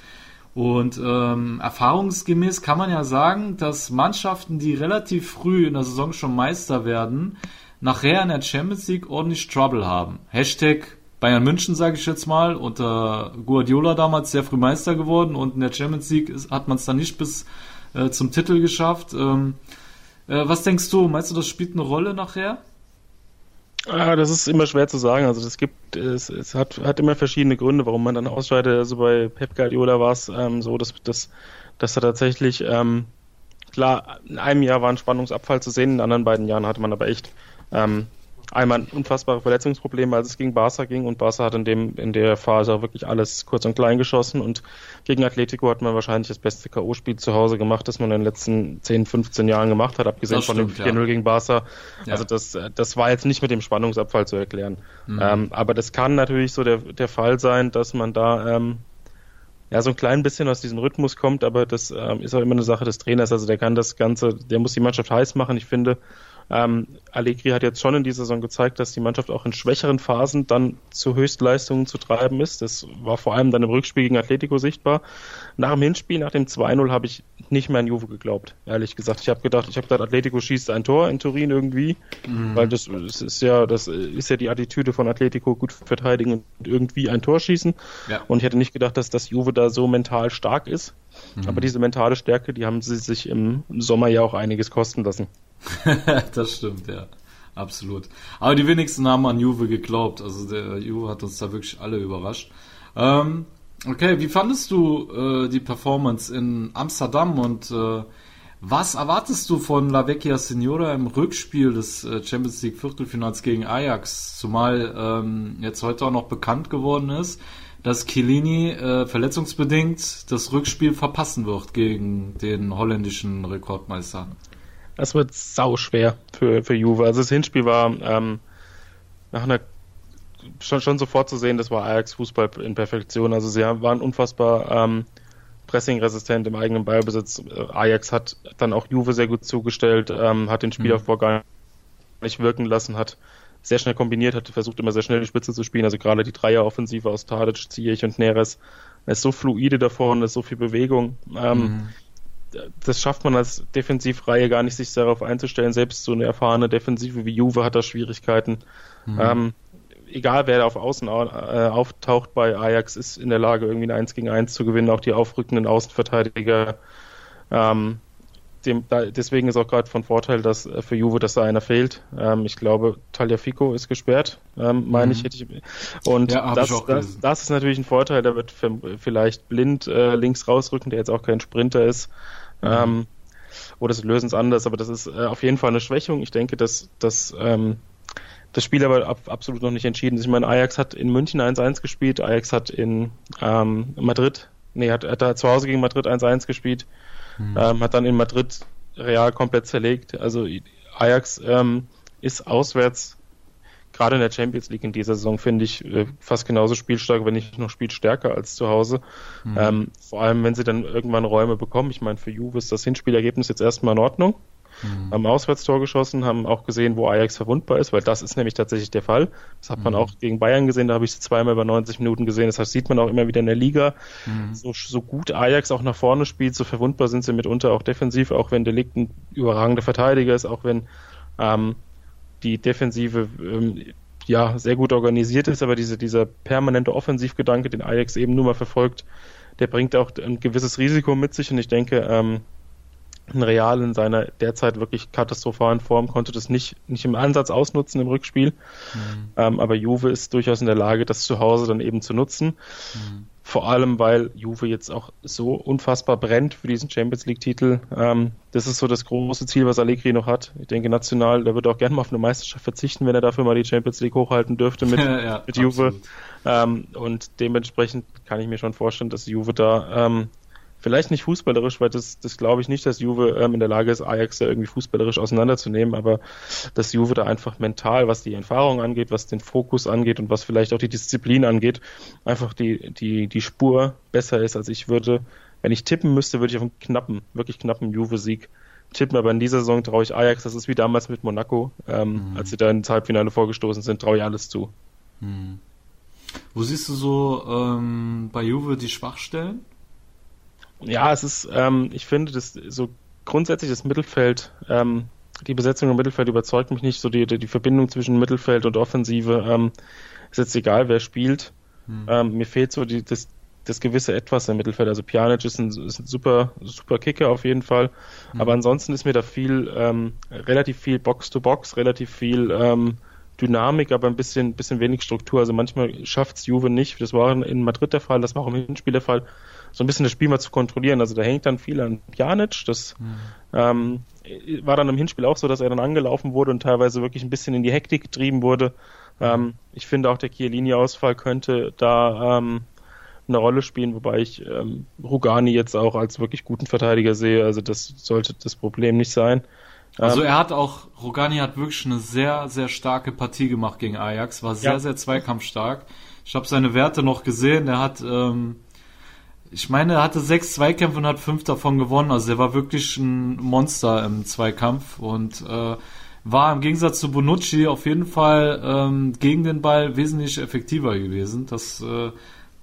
Und ähm, erfahrungsgemäß kann man ja sagen, dass Mannschaften, die relativ früh in der Saison schon Meister werden, nachher in der Champions League ordentlich Trouble haben. Hashtag Bayern München, sage ich jetzt mal, unter Guardiola damals sehr früh Meister geworden und in der Champions League ist, hat man es dann nicht bis äh, zum Titel geschafft. Ähm, äh, was denkst du? Meinst du, das spielt eine Rolle nachher? Ah, das ist immer schwer zu sagen. Also es gibt, es, es hat, hat immer verschiedene Gründe, warum man dann ausscheidet. Also bei Pep Guardiola war es ähm, so, dass, dass, dass er tatsächlich, ähm, klar, in einem Jahr war ein Spannungsabfall zu sehen, in den anderen beiden Jahren hatte man aber echt ähm, einmal unfassbare Verletzungsprobleme, als es gegen Barca ging und Barca hat in dem in der Phase wirklich alles kurz und klein geschossen und gegen Atletico hat man wahrscheinlich das beste K.O.-Spiel zu Hause gemacht, das man in den letzten 10, 15 Jahren gemacht hat, abgesehen stimmt, von dem 4-0 ja. gegen Barca. Ja. Also das, das war jetzt nicht mit dem Spannungsabfall zu erklären. Mhm. Ähm, aber das kann natürlich so der, der Fall sein, dass man da ähm, ja, so ein klein bisschen aus diesem Rhythmus kommt, aber das ähm, ist auch immer eine Sache des Trainers. Also der kann das Ganze, der muss die Mannschaft heiß machen. Ich finde, ähm, Allegri hat jetzt schon in dieser Saison gezeigt, dass die Mannschaft auch in schwächeren Phasen dann zu Höchstleistungen zu treiben ist. Das war vor allem dann im Rückspiel gegen Atletico sichtbar. Nach dem Hinspiel, nach dem 2-0, habe ich nicht mehr an Juve geglaubt, ehrlich gesagt. Ich habe gedacht, ich habe gedacht, Atletico schießt ein Tor in Turin irgendwie, mhm. weil das, das, ist ja, das ist ja die Attitüde von Atletico, gut verteidigen und irgendwie ein Tor schießen. Ja. Und ich hätte nicht gedacht, dass das Juve da so mental stark ist. Mhm. Aber diese mentale Stärke, die haben sie sich im Sommer ja auch einiges kosten lassen. [LAUGHS] das stimmt, ja. Absolut. Aber die wenigsten haben an Juve geglaubt. Also der Juve hat uns da wirklich alle überrascht. Ähm, okay, wie fandest du äh, die Performance in Amsterdam und äh, was erwartest du von La Vecchia Signora im Rückspiel des äh, Champions League Viertelfinals gegen Ajax? Zumal ähm, jetzt heute auch noch bekannt geworden ist, dass Chiellini äh, verletzungsbedingt das Rückspiel verpassen wird gegen den holländischen Rekordmeister. Das wird sau schwer für, für Juve. Also das Hinspiel war ähm, nach einer schon, schon sofort zu sehen, das war Ajax Fußball in Perfektion. Also sie waren unfassbar ähm, pressingresistent im eigenen Ballbesitz. Ajax hat dann auch Juve sehr gut zugestellt, ähm, hat den Spielaufbau mhm. gar nicht wirken lassen, hat sehr schnell kombiniert, hat versucht immer sehr schnell die Spitze zu spielen. Also gerade die Dreier-Offensive aus Tadic, Ziyech und Neres ist so fluide da vorne, ist so viel Bewegung. Ähm, mhm das schafft man als Defensivreihe gar nicht, sich darauf einzustellen. Selbst so eine erfahrene Defensive wie Juve hat da Schwierigkeiten. Mhm. Ähm, egal wer auf Außen äh, auftaucht bei Ajax, ist in der Lage, irgendwie ein 1 gegen 1 zu gewinnen. Auch die aufrückenden Außenverteidiger. Ähm, dem, da, deswegen ist auch gerade von Vorteil, dass äh, für Juve, dass da einer fehlt. Ähm, ich glaube, Tagliafico ist gesperrt, ähm, meine mhm. ich, hätte ich. Und ja, das, das, das, ist natürlich ein Vorteil. Da wird vielleicht blind äh, links rausrücken, der jetzt auch kein Sprinter ist. Mhm. Ähm, oder sie lösen es anders, aber das ist äh, auf jeden Fall eine Schwächung. Ich denke, dass, dass ähm, das Spiel aber ab, absolut noch nicht entschieden ist. Ich meine, Ajax hat in München 1-1 gespielt, Ajax hat in ähm, Madrid, nee, hat, hat da zu Hause gegen Madrid 1-1 gespielt, mhm. ähm, hat dann in Madrid Real komplett zerlegt. Also Ajax ähm, ist auswärts gerade in der Champions League in dieser Saison finde ich äh, fast genauso spielstark, wenn nicht noch spielstärker als zu Hause. Mhm. Ähm, vor allem, wenn sie dann irgendwann Räume bekommen. Ich meine, für Juve ist das Hinspielergebnis jetzt erstmal in Ordnung. Mhm. Haben Auswärtstor geschossen, haben auch gesehen, wo Ajax verwundbar ist, weil das ist nämlich tatsächlich der Fall. Das hat man mhm. auch gegen Bayern gesehen, da habe ich sie zweimal über 90 Minuten gesehen. Das heißt, sieht man auch immer wieder in der Liga. Mhm. So, so gut Ajax auch nach vorne spielt, so verwundbar sind sie mitunter auch defensiv, auch wenn Delikt ein überragender Verteidiger ist, auch wenn ähm, die Defensive ähm, ja sehr gut organisiert ist, aber diese, dieser permanente Offensivgedanke, den Ajax eben nur mal verfolgt, der bringt auch ein gewisses Risiko mit sich und ich denke, ähm, ein Real in seiner derzeit wirklich katastrophalen Form konnte das nicht, nicht im Ansatz ausnutzen im Rückspiel. Mhm. Ähm, aber Juve ist durchaus in der Lage, das zu Hause dann eben zu nutzen. Mhm. Vor allem, weil Juve jetzt auch so unfassbar brennt für diesen Champions League-Titel. Ähm, das ist so das große Ziel, was Allegri noch hat. Ich denke, national, der würde auch gerne mal auf eine Meisterschaft verzichten, wenn er dafür mal die Champions League hochhalten dürfte mit, [LAUGHS] ja, mit Juve. Ähm, und dementsprechend kann ich mir schon vorstellen, dass Juve da ähm, Vielleicht nicht fußballerisch, weil das, das glaube ich nicht, dass Juve ähm, in der Lage ist, Ajax da irgendwie fußballerisch auseinanderzunehmen, aber dass Juve da einfach mental, was die Erfahrung angeht, was den Fokus angeht und was vielleicht auch die Disziplin angeht, einfach die, die, die Spur besser ist, als ich würde. Wenn ich tippen müsste, würde ich auf einen knappen, wirklich knappen Juve-Sieg tippen, aber in dieser Saison traue ich Ajax, das ist wie damals mit Monaco, ähm, mhm. als sie da ins Halbfinale vorgestoßen sind, traue ich alles zu. Mhm. Wo siehst du so ähm, bei Juve die Schwachstellen? Ja, es ist, ähm, ich finde, das so grundsätzlich das Mittelfeld, ähm, die Besetzung im Mittelfeld überzeugt mich nicht. So die, die Verbindung zwischen Mittelfeld und Offensive ähm, ist jetzt egal, wer spielt. Hm. Ähm, mir fehlt so die, das, das gewisse Etwas im Mittelfeld. Also Pjanic ist ein, ist ein super, super Kicker auf jeden Fall. Hm. Aber ansonsten ist mir da viel, ähm, relativ viel Box-to-Box, relativ viel ähm, Dynamik, aber ein bisschen, bisschen wenig Struktur. Also manchmal schafft es Juve nicht. Das war in Madrid der Fall, das war auch im Hinspiel der Fall so ein bisschen das Spiel mal zu kontrollieren. Also da hängt dann viel an Pjanic. Das mhm. ähm, war dann im Hinspiel auch so, dass er dann angelaufen wurde und teilweise wirklich ein bisschen in die Hektik getrieben wurde. Ähm, ich finde auch der Chiellini-Ausfall könnte da ähm, eine Rolle spielen, wobei ich ähm, Rugani jetzt auch als wirklich guten Verteidiger sehe. Also das sollte das Problem nicht sein. Also ähm, er hat auch, Rugani hat wirklich eine sehr, sehr starke Partie gemacht gegen Ajax, war sehr, ja. sehr zweikampfstark. Ich habe seine Werte noch gesehen, er hat ähm, ich meine, er hatte sechs Zweikämpfe und hat fünf davon gewonnen. Also er war wirklich ein Monster im Zweikampf und äh, war im Gegensatz zu Bonucci auf jeden Fall ähm, gegen den Ball wesentlich effektiver gewesen. Das äh,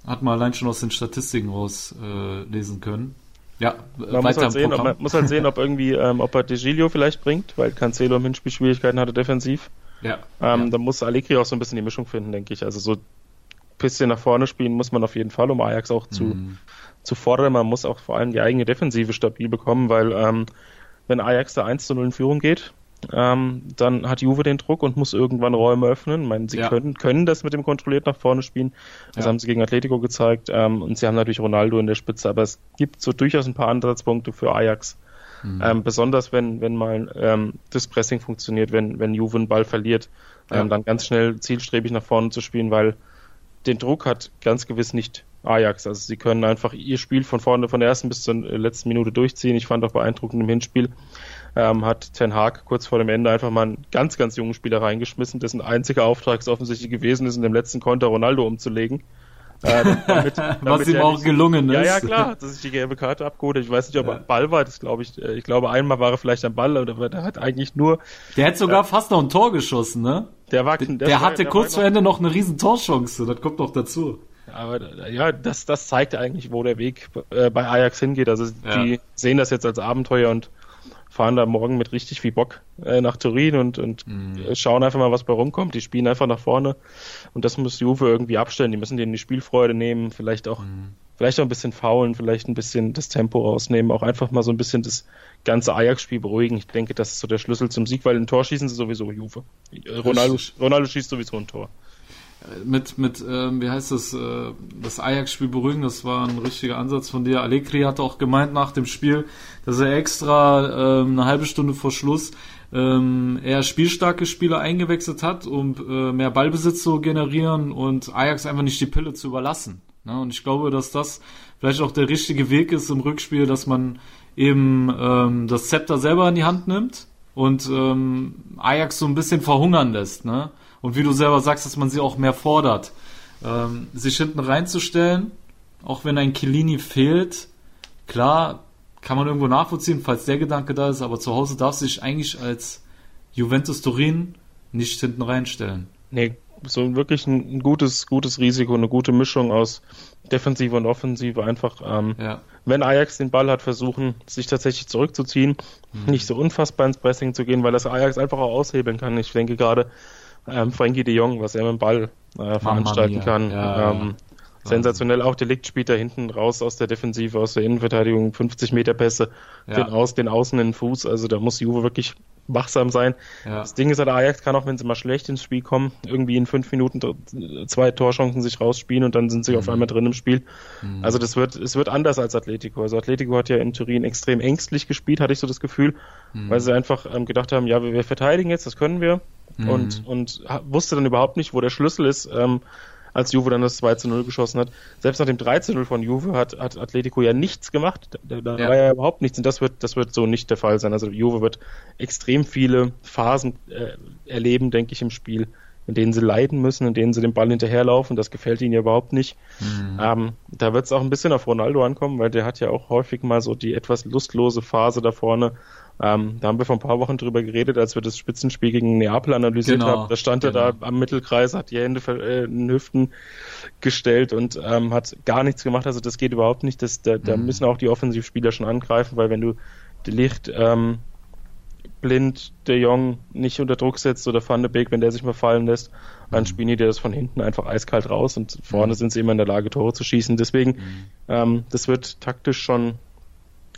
hat man allein schon aus den Statistiken rauslesen äh, können. Ja, man muss halt, sehen, ob, man muss halt sehen, ob irgendwie, ähm, ob er De Gilio vielleicht bringt, weil Cancelo im Hinspiel Schwierigkeiten hatte defensiv. Ja, ähm, ja. Da muss Allegri auch so ein bisschen die Mischung finden, denke ich. Also so bisschen nach vorne spielen muss man auf jeden Fall, um Ajax auch zu, mhm. zu fordern. Man muss auch vor allem die eigene Defensive stabil bekommen, weil ähm, wenn Ajax da 1 zu 0 in Führung geht, ähm, dann hat Juve den Druck und muss irgendwann Räume öffnen. Ich meine, sie ja. können, können das mit dem kontrolliert nach vorne spielen. Das ja. haben sie gegen Atletico gezeigt. Ähm, und sie haben natürlich Ronaldo in der Spitze, aber es gibt so durchaus ein paar Ansatzpunkte für Ajax. Mhm. Ähm, besonders wenn, wenn mal ähm, das Pressing funktioniert, wenn, wenn Juve einen Ball verliert, ja. Ähm, dann ganz schnell zielstrebig nach vorne zu spielen, weil den Druck hat ganz gewiss nicht Ajax. Also sie können einfach ihr Spiel von vorne, von der ersten bis zur letzten Minute durchziehen. Ich fand auch beeindruckend im Hinspiel, ähm, hat Ten Hag kurz vor dem Ende einfach mal einen ganz, ganz jungen Spieler reingeschmissen, dessen einziger Auftrag es offensichtlich gewesen ist, in dem letzten Konter Ronaldo umzulegen. Äh, damit, [LAUGHS] damit Was ihm auch gelungen ist. Ja, ja, klar, [LAUGHS] dass ich die gelbe Karte abgeholt Ich weiß nicht, ob er am Ball war, das glaube ich, äh, ich glaube einmal war er vielleicht am Ball, aber der hat eigentlich nur... Der hat sogar äh, fast noch ein Tor geschossen, ne? Der, war, der, der hatte der kurz vor Ende noch eine riesen Torchance, das kommt noch dazu. Aber ja, das, das zeigt eigentlich, wo der Weg äh, bei Ajax hingeht. Also ja. die sehen das jetzt als Abenteuer und fahren da morgen mit richtig viel Bock äh, nach Turin und, und mhm. schauen einfach mal, was bei rumkommt. Die spielen einfach nach vorne und das muss Juve irgendwie abstellen. Die müssen denen die Spielfreude nehmen, vielleicht auch, mhm. vielleicht auch ein bisschen faulen, vielleicht ein bisschen das Tempo rausnehmen, auch einfach mal so ein bisschen das ganze Ajax-Spiel beruhigen. Ich denke, das ist so der Schlüssel zum Sieg, weil ein Tor schießen sie sowieso Juve. Ronaldo, Ronaldo schießt sowieso ein Tor mit, mit ähm, wie heißt das, äh, das Ajax-Spiel beruhigen, das war ein richtiger Ansatz von dir. Allegri hat auch gemeint nach dem Spiel, dass er extra ähm, eine halbe Stunde vor Schluss ähm, eher spielstarke Spieler eingewechselt hat, um äh, mehr Ballbesitz zu generieren und Ajax einfach nicht die Pille zu überlassen. Ne? Und ich glaube, dass das vielleicht auch der richtige Weg ist im Rückspiel, dass man eben ähm, das Zepter selber in die Hand nimmt und ähm, Ajax so ein bisschen verhungern lässt. Ne? Und wie du selber sagst, dass man sie auch mehr fordert. Ähm, sich hinten reinzustellen, auch wenn ein Kilini fehlt, klar, kann man irgendwo nachvollziehen, falls der Gedanke da ist, aber zu Hause darf sich eigentlich als Juventus Turin nicht hinten reinstellen. Nee, so wirklich ein, gutes, gutes Risiko, eine gute Mischung aus Defensive und Offensive. Einfach, ähm, ja. wenn Ajax den Ball hat, versuchen, sich tatsächlich zurückzuziehen, mhm. nicht so unfassbar ins Pressing zu gehen, weil das Ajax einfach auch aushebeln kann. Ich denke gerade, ähm, Frankie de Jong, was er mit dem Ball äh, veranstalten kann. Ja, ähm, sensationell. Auch Delikt spielt da hinten raus aus der Defensive, aus der Innenverteidigung, 50 Meter Pässe, ja. den, aus, den Außen in den Fuß, also da muss Juve wirklich wachsam sein. Ja. Das Ding ist halt, Ajax kann auch, wenn sie mal schlecht ins Spiel kommen, irgendwie in fünf Minuten zwei Torchancen sich rausspielen und dann sind sie mhm. auf einmal drin im Spiel. Mhm. Also das wird, es wird anders als Atletico. Also Atletico hat ja in Turin extrem ängstlich gespielt, hatte ich so das Gefühl, mhm. weil sie einfach ähm, gedacht haben, ja, wir, wir verteidigen jetzt, das können wir. Mhm. Und, und wusste dann überhaupt nicht, wo der Schlüssel ist, ähm, als Juve dann das 2 zu 0 geschossen hat. Selbst nach dem 3 zu 0 von Juve hat, hat Atletico ja nichts gemacht. Da, da ja. war ja überhaupt nichts. Und das wird, das wird so nicht der Fall sein. Also Juve wird extrem viele Phasen äh, erleben, denke ich, im Spiel, in denen sie leiden müssen, in denen sie den Ball hinterherlaufen. Das gefällt ihnen ja überhaupt nicht. Mhm. Ähm, da wird es auch ein bisschen auf Ronaldo ankommen, weil der hat ja auch häufig mal so die etwas lustlose Phase da vorne. Ähm, da haben wir vor ein paar Wochen drüber geredet, als wir das Spitzenspiel gegen Neapel analysiert genau, haben. Da stand genau. er da am Mittelkreis, hat die Hände äh, in den Hüften gestellt und ähm, hat gar nichts gemacht. Also das geht überhaupt nicht. Das, da, da mhm. müssen auch die Offensivspieler schon angreifen, weil wenn du Licht ähm, blind De Jong nicht unter Druck setzt oder Van de Beek, wenn der sich mal fallen lässt, dann mhm. spielen die das von hinten einfach eiskalt raus und vorne mhm. sind sie immer in der Lage, Tore zu schießen. Deswegen, mhm. ähm, das wird taktisch schon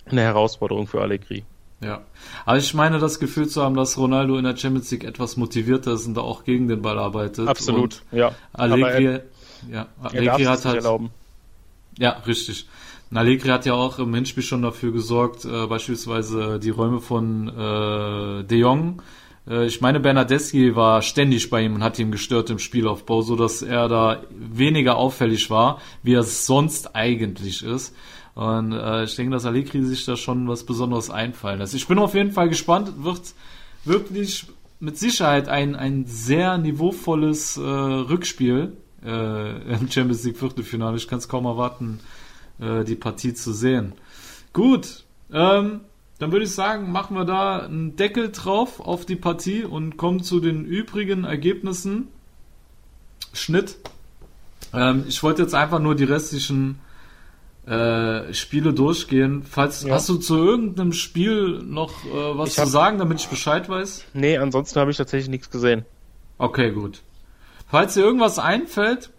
eine Herausforderung für Allegri. Ja, aber ich meine das Gefühl zu haben, dass Ronaldo in der Champions League etwas motivierter ist und da auch gegen den Ball arbeitet. Absolut, ja. Allegri, er, ja, Allegri hat halt, erlauben. ja, richtig. Allegri hat ja auch im Hinspiel schon dafür gesorgt, äh, beispielsweise die Räume von äh, De Jong. Äh, ich meine, Bernardeschi war ständig bei ihm und hat ihn gestört im Spielaufbau, so dass er da weniger auffällig war, wie er es sonst eigentlich ist. Und äh, ich denke, dass Allegri sich da schon was Besonderes einfallen lässt. Ich bin auf jeden Fall gespannt. Wird wirklich mit Sicherheit ein, ein sehr niveauvolles äh, Rückspiel äh, im Champions League Viertelfinale. Ich kann es kaum erwarten, äh, die Partie zu sehen. Gut, ähm, dann würde ich sagen, machen wir da einen Deckel drauf auf die Partie und kommen zu den übrigen Ergebnissen. Schnitt. Ähm, ich wollte jetzt einfach nur die restlichen äh, Spiele durchgehen. Falls ja. hast du zu irgendeinem Spiel noch äh, was ich zu sagen, damit ich Bescheid weiß? Nee, ansonsten habe ich tatsächlich nichts gesehen. Okay, gut. Falls dir irgendwas einfällt,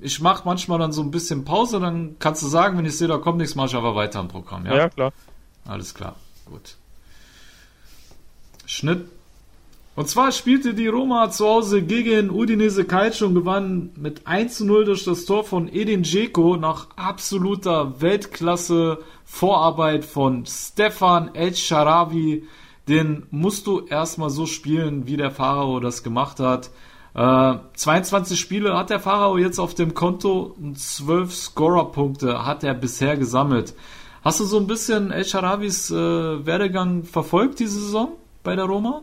ich mache manchmal dann so ein bisschen Pause, dann kannst du sagen, wenn ich sehe, da kommt nichts, mache ich aber weiter im Programm. Ja, ja klar. Alles klar, gut. Schnitt. Und zwar spielte die Roma zu Hause gegen Udinese Calcio und gewann mit 1 zu 0 durch das Tor von Edin Dzeko nach absoluter Weltklasse Vorarbeit von Stefan El Sharawi. Den musst du erstmal so spielen, wie der Pharao das gemacht hat. Äh, 22 Spiele hat der Pharao jetzt auf dem Konto und 12 Scorer-Punkte hat er bisher gesammelt. Hast du so ein bisschen El Sharavis äh, Werdegang verfolgt diese Saison bei der Roma?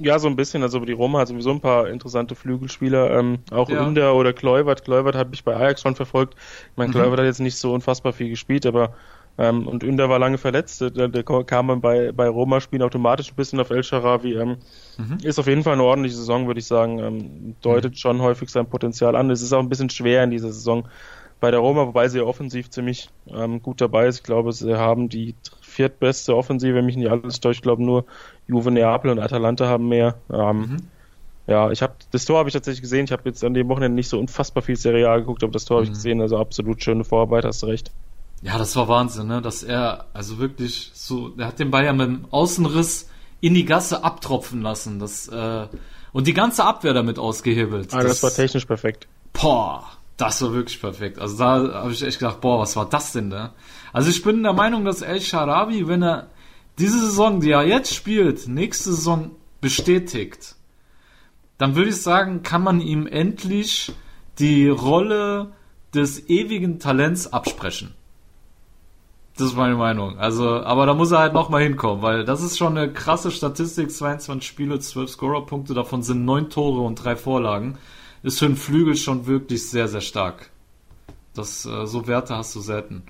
Ja, so ein bisschen. Also die Roma hat sowieso ein paar interessante Flügelspieler. Ähm, auch ja. Inder oder Kluivert. Kluivert habe ich bei Ajax schon verfolgt. Ich meine, mhm. Kluivert hat jetzt nicht so unfassbar viel gespielt, aber ähm, und Ünder war lange verletzt. Da, da kam man bei, bei Roma-Spielen automatisch ein bisschen auf El Sharawi. Ähm, mhm. Ist auf jeden Fall eine ordentliche Saison, würde ich sagen. Ähm, deutet mhm. schon häufig sein Potenzial an. Es ist auch ein bisschen schwer in dieser Saison bei der Roma, wobei sie offensiv ziemlich ähm, gut dabei ist. Ich glaube, sie haben die viertbeste Offensive, wenn mich nicht alles täuscht. Ich glaube, nur Juve, Neapel und Atalanta haben mehr. Ähm, mhm. Ja, ich habe das Tor habe ich tatsächlich gesehen. Ich habe jetzt an dem Wochenende nicht so unfassbar viel Serie A geguckt, aber das Tor mhm. habe ich gesehen. Also absolut schöne Vorarbeit, hast du recht. Ja, das war Wahnsinn, ne? Dass er, also wirklich so, der hat den Ball ja mit dem Außenriss in die Gasse abtropfen lassen. Das, äh, und die ganze Abwehr damit ausgehebelt. Ah, das, das war technisch perfekt. Boah, das war wirklich perfekt. Also da habe ich echt gedacht, boah, was war das denn da? Also ich bin der Meinung, dass El Sharabi, wenn er diese Saison, die er jetzt spielt, nächste Saison bestätigt, dann würde ich sagen, kann man ihm endlich die Rolle des ewigen Talents absprechen. Das ist meine Meinung. Also, aber da muss er halt nochmal hinkommen, weil das ist schon eine krasse Statistik. 22 Spiele, 12 Scorerpunkte, davon sind 9 Tore und 3 Vorlagen. Ist für einen Flügel schon wirklich sehr, sehr stark. Das, äh, so Werte hast du selten.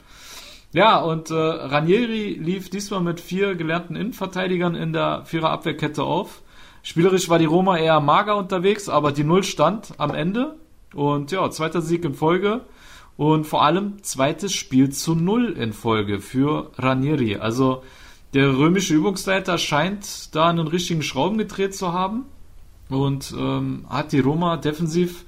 Ja, und äh, Ranieri lief diesmal mit vier gelernten Innenverteidigern in der Vierer Abwehrkette auf. Spielerisch war die Roma eher mager unterwegs, aber die Null stand am Ende. Und ja, zweiter Sieg in Folge. Und vor allem zweites Spiel zu null in Folge für Ranieri. Also der römische Übungsleiter scheint da einen richtigen Schrauben gedreht zu haben und ähm, hat die Roma defensiv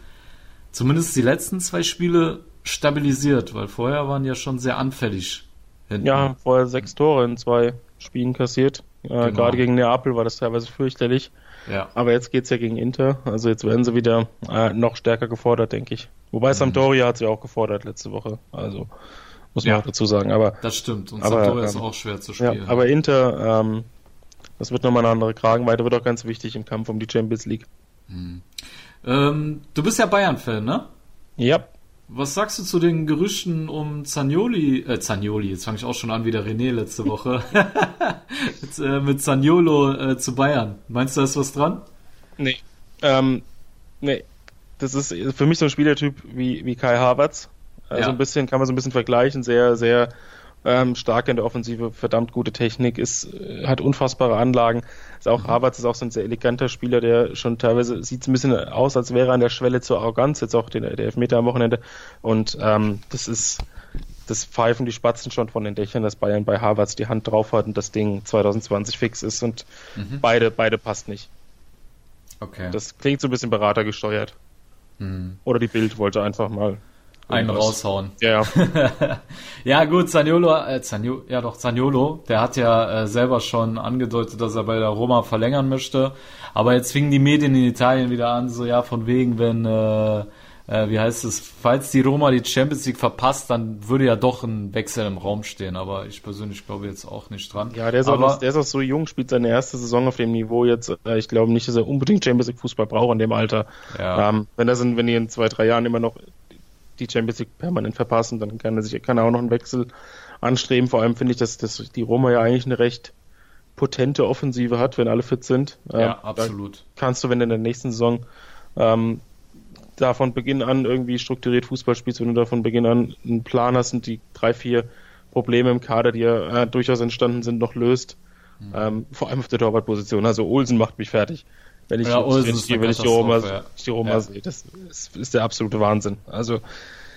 zumindest die letzten zwei Spiele stabilisiert, weil vorher waren ja schon sehr anfällig. Hinten. Ja, vorher sechs Tore in zwei Spielen kassiert. Äh, genau. Gerade gegen Neapel war das teilweise fürchterlich. Ja. Aber jetzt geht's ja gegen Inter, also jetzt werden sie wieder äh, noch stärker gefordert, denke ich. Wobei mhm. Sampdoria hat sie auch gefordert letzte Woche, also muss man ja. auch dazu sagen. Aber das stimmt. Und aber, Sampdoria ähm, ist auch schwer zu spielen. Ja, aber Inter, ähm, das wird nochmal eine andere Kragenweite, wird auch ganz wichtig im Kampf um die Champions League. Mhm. Ähm, du bist ja Bayern-Fan, ne? Ja. Was sagst du zu den Gerüchten um Zagnoli, äh, Zagnoli, jetzt fange ich auch schon an wie der René letzte Woche, [LAUGHS] mit, äh, mit Zagnolo äh, zu Bayern. Meinst du, da ist was dran? Nee. Ähm, nee. Das ist für mich so ein Spielertyp wie, wie Kai Havertz. Also Ja. ein bisschen, kann man so ein bisschen vergleichen, sehr, sehr ähm, stark in der Offensive, verdammt gute Technik, ist, äh, hat unfassbare Anlagen. Ist auch Havertz ist auch so ein sehr eleganter Spieler, der schon teilweise sieht ein bisschen aus, als wäre er an der Schwelle zur Arroganz, jetzt auch den, der Elfmeter am Wochenende. Und ähm, das ist, das pfeifen die Spatzen schon von den Dächern, dass Bayern bei Havertz die Hand drauf hat und das Ding 2020 fix ist und beide, beide passt nicht. Okay. Das klingt so ein bisschen beratergesteuert. Oder die Bild wollte einfach mal Einen raushauen. Ja, ja. [LAUGHS] Ja gut, Zaniolo, äh, Zaniolo, ja doch, Zaniolo, der hat ja äh, selber schon angedeutet, dass er bei der Roma verlängern möchte. Aber jetzt fingen die Medien in Italien wieder an, so ja, von wegen, wenn, äh, äh, wie heißt es, falls die Roma die Champions League verpasst, dann würde ja doch ein Wechsel im Raum stehen. Aber ich persönlich glaube jetzt auch nicht dran. ja der, ist auch, Aber- noch- der ist auch so jung, spielt seine erste Saison auf dem Niveau jetzt. Äh, Ich glaube nicht, dass er unbedingt Champions League Fußball braucht in dem Alter. Ja. Ähm, wenn, das in, wenn die in zwei, drei Jahren immer noch die Champions League permanent verpassen, dann kann er sich kann er auch noch einen Wechsel anstreben. Vor allem finde ich, dass, dass die Roma ja eigentlich eine recht potente Offensive hat, wenn alle fit sind. Ähm, ja, da absolut. kannst du, wenn du in der nächsten Saison ähm, da von Beginn an irgendwie strukturiert Fußball spielst, wenn du da von Beginn an einen Plan hast und die drei, vier Probleme im Kader, die ja äh, durchaus entstanden sind, noch löst. Mhm. Ähm, vor allem auf der Torwartposition. Also Olsen macht mich fertig. Wenn ich, Ja, Olsen wenn ich, die- wenn ich die Roma, ja. die Roma Ja. sehe, das ist, ist der absolute Wahnsinn. Also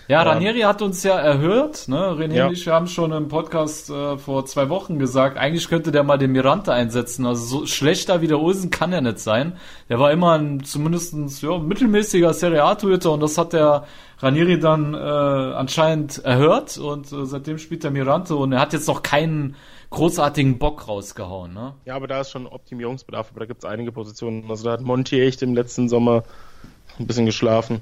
Ja, Ranieri hat uns ja erhört, ne? René Ja. und ich haben schon im Podcast äh, vor zwei Wochen gesagt, eigentlich könnte der mal den Miranda einsetzen. Also so schlechter wie der Olsen kann er nicht sein. Der war immer ein zumindest ja, mittelmäßiger Serie A-Torhüter und das hat der Ranieri dann äh, anscheinend erhört und äh, seitdem spielt der Mirante und er hat jetzt noch keinen großartigen Bock rausgehauen, ne? Ja, aber da ist schon Optimierungsbedarf, aber da gibt es einige Positionen. Also da hat Monty echt im letzten Sommer ein bisschen geschlafen.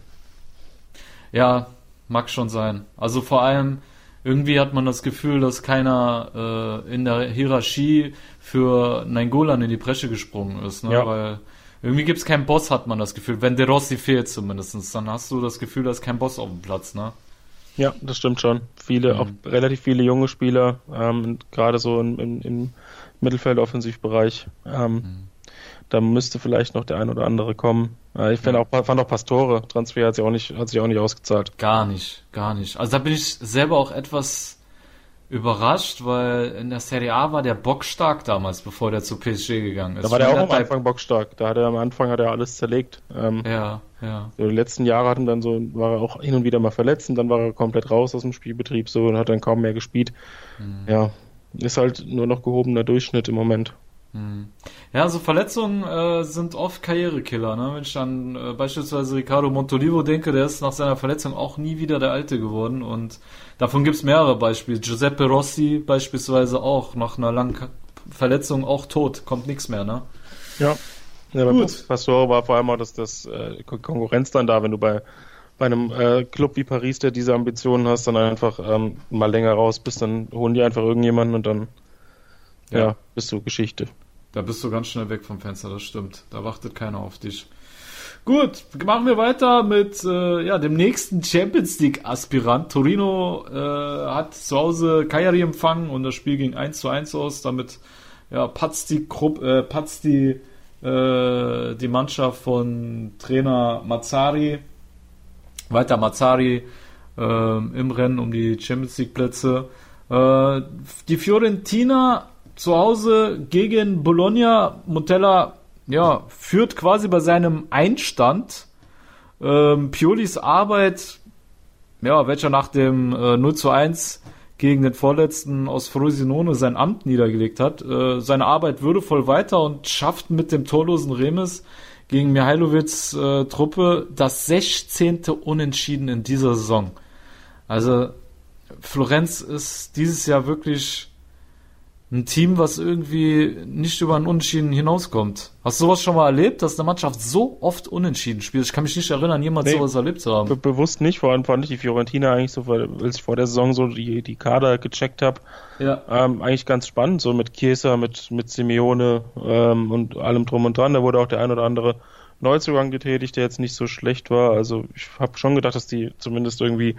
Ja, mag schon sein. Also vor allem, irgendwie hat man das Gefühl, dass keiner äh, in der Hierarchie für Nainggolan in die Bresche gesprungen ist. Ne? Ja. Weil irgendwie gibt es keinen Boss, hat man das Gefühl. Wenn De Rossi fehlt zumindest, dann hast du das Gefühl, da ist kein Boss auf dem Platz. Ne? Ja, das stimmt schon. Viele, auch relativ viele junge Spieler, ähm, gerade so im, im, im Mittelfeld-Offensivbereich. Ähm, Da müsste vielleicht noch der ein oder andere kommen. Äh, ich fand auch, fand auch Pastore, Transfer hat sich auch nicht, hat sich auch nicht ausgezahlt. Gar nicht, gar nicht. Also da bin ich selber auch etwas überrascht, weil in der Serie A war der Bock stark damals, bevor der zu PSG gegangen ist. Da war der auch am Anfang bockstark. Da hat er am Anfang hat er alles zerlegt. Ähm, Ja, ja. so die letzten Jahre hatten dann so, war er auch hin und wieder mal verletzt und dann war er komplett raus aus dem Spielbetrieb so und hat dann kaum mehr gespielt. Ja, ist halt nur noch gehobener Durchschnitt im Moment. Ja, so Verletzungen äh, sind oft Karrierekiller. Ne? Wenn ich dann äh, beispielsweise Ricardo Montolivo denke, der ist nach seiner Verletzung auch nie wieder der Alte geworden. Und davon gibt's mehrere Beispiele. Giuseppe Rossi beispielsweise auch nach einer langen Verletzung auch tot, kommt nichts mehr. Ne? Ja. ja bei Gut. Pas- Pastore war vor allem auch das, das äh, Kon- Konkurrenz dann da, wenn du bei, bei einem äh, Club wie Paris, der diese Ambitionen hast, dann einfach ähm, mal länger raus bist, dann holen die einfach irgendjemanden und dann ja. Ja. bist du Geschichte. Da bist du ganz schnell weg vom Fenster, das stimmt. Da wartet keiner auf dich. Gut, machen wir weiter mit äh, ja, dem nächsten Champions League Aspirant. Torino äh, hat zu Hause Cagliari empfangen und das Spiel ging 1 zu 1 aus. Damit ja, patzt die, Gruppe, äh, patzt die, äh, die Mannschaft von Trainer Mazzari. Weiter Mazzari ähm, im Rennen um die Champions League Plätze. Äh, die Fiorentina zu Hause gegen Bologna. Montella ja, führt quasi bei seinem Einstand. Ähm, Piolis Arbeit, ja, welcher nach dem äh, 0 zu 1 gegen den Vorletzten aus Frosinone sein Amt niedergelegt hat. Äh, seine Arbeit würdevoll weiter und schafft mit dem torlosen Remis gegen Mihailovics äh, Truppe das 16. Unentschieden in dieser Saison. Also Florenz ist dieses Jahr wirklich ein Team, was irgendwie nicht über einen Unentschieden hinauskommt. Hast du sowas schon mal erlebt, dass eine Mannschaft so oft Unentschieden spielt? Ich kann mich nicht erinnern, jemals Nee. sowas erlebt zu Be haben. bewusst nicht, vor allem fand ich die Fiorentina eigentlich so, weil als ich vor der Saison so die, die Kader gecheckt habe, Ja. ähm, eigentlich ganz spannend, so mit Chiesa, mit, mit Simeone ähm, und allem drum und dran. Da wurde auch der ein oder andere Neuzugang getätigt, der jetzt nicht so schlecht war. Also ich habe schon gedacht, dass die zumindest irgendwie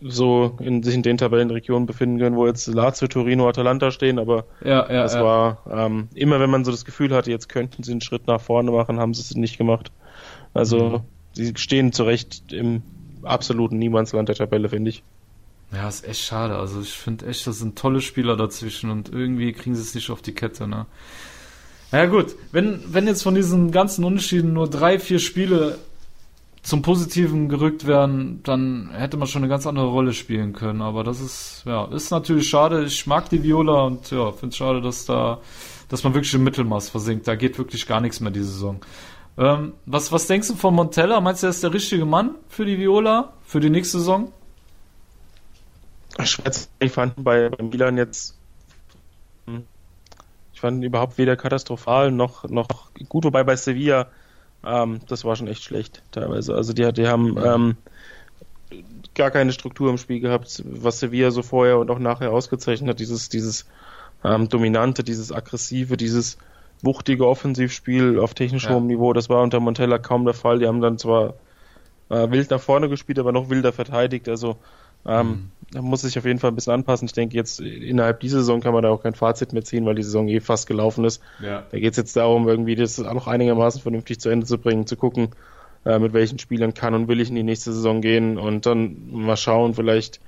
so in sich in den Tabellenregionen befinden können, wo jetzt Lazio, Torino, Atalanta stehen, aber Ja, ja, das ja. war ähm, immer, wenn man so das Gefühl hatte, jetzt könnten sie einen Schritt nach vorne machen, haben sie es nicht gemacht. Also Mhm. sie stehen zu Recht im absoluten Niemandsland der Tabelle, finde ich. Ja, ist echt schade. Also ich finde echt, das sind tolle Spieler dazwischen und irgendwie kriegen sie es nicht auf die Kette, ne? Ja gut, wenn, wenn jetzt von diesen ganzen Unterschieden nur drei, vier Spiele zum Positiven gerückt werden, dann hätte man schon eine ganz andere Rolle spielen können. Aber das ist, ja, ist natürlich schade. Ich mag die Viola und ja, finde es schade, dass da, dass man wirklich im Mittelmaß versinkt. Da geht wirklich gar nichts mehr diese Saison. Ähm, was, was denkst du von Montella? Meinst du, er ist der richtige Mann für die Viola, für die nächste Saison? Schweiz, ich fand bei, bei Milan jetzt, ich fand überhaupt weder katastrophal noch, noch gut, wobei bei Sevilla, ähm, das war schon echt schlecht teilweise. Also die, die haben ähm, gar keine Struktur im Spiel gehabt, was Sevilla so vorher und auch nachher ausgezeichnet hat, dieses, dieses ähm, dominante, dieses aggressive, dieses wuchtige Offensivspiel auf technisch Ja. hohem Niveau, das war unter Montella kaum der Fall. Die haben dann zwar äh, wild nach vorne gespielt, aber noch wilder verteidigt. Also ähm, da muss sich auf jeden Fall ein bisschen anpassen. Ich denke, jetzt innerhalb dieser Saison kann man da auch kein Fazit mehr ziehen, weil die Saison eh fast gelaufen ist. Ja. Da geht es jetzt darum, irgendwie das auch noch einigermaßen vernünftig zu Ende zu bringen, zu gucken, äh, mit welchen Spielern kann und will ich in die nächste Saison gehen und dann mal schauen, vielleicht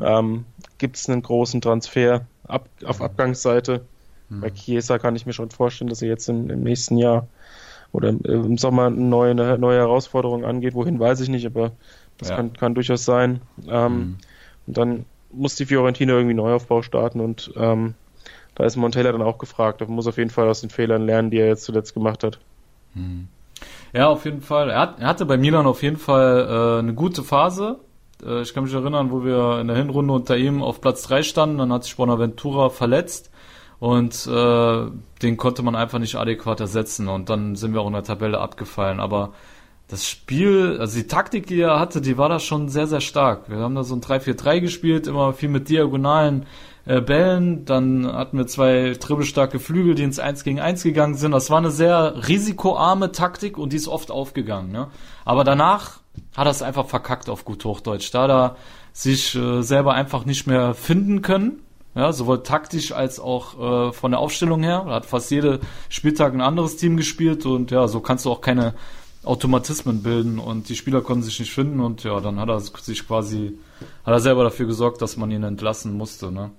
ähm, gibt es einen großen Transfer ab, auf Abgangsseite. Bei Chiesa kann ich mir schon vorstellen, dass er jetzt im, im nächsten Jahr oder im, im Sommer eine neue, eine neue Herausforderung angeht. Wohin weiß ich nicht, aber das Ja. kann, kann durchaus sein. Ähm, Mhm. Und dann muss die Fiorentina irgendwie Neuaufbau starten und ähm, da ist Montella dann auch gefragt. Er muss auf jeden Fall aus den Fehlern lernen, die er jetzt zuletzt gemacht hat. Ja, auf jeden Fall. Er, hat, er hatte bei Milan auf jeden Fall äh, eine gute Phase. Äh, ich kann mich erinnern, wo wir in der Hinrunde unter ihm auf Platz 3 standen, dann hat sich Bonaventura verletzt und äh, den konnte man einfach nicht adäquat ersetzen und dann sind wir auch in der Tabelle abgefallen. Aber das Spiel, also die Taktik, die er hatte, die war da schon sehr, sehr stark. Wir haben da so ein 3-4-3 gespielt, immer viel mit diagonalen äh, Bällen. Dann hatten wir zwei dribbelstarke Flügel, die ins 1 gegen 1 gegangen sind. Das war eine sehr risikoarme Taktik und die ist oft aufgegangen. Ne? Aber danach hat er es einfach verkackt auf gut Hochdeutsch. Da hat er sich äh, selber einfach nicht mehr finden können. Ja, sowohl taktisch als auch äh, von der Aufstellung her. Er hat fast jede Spieltag ein anderes Team gespielt und ja, so kannst du auch keine Automatismen bilden und die Spieler konnten sich nicht finden und ja, dann hat er sich quasi, hat er selber dafür gesorgt, dass man ihn entlassen musste, ne?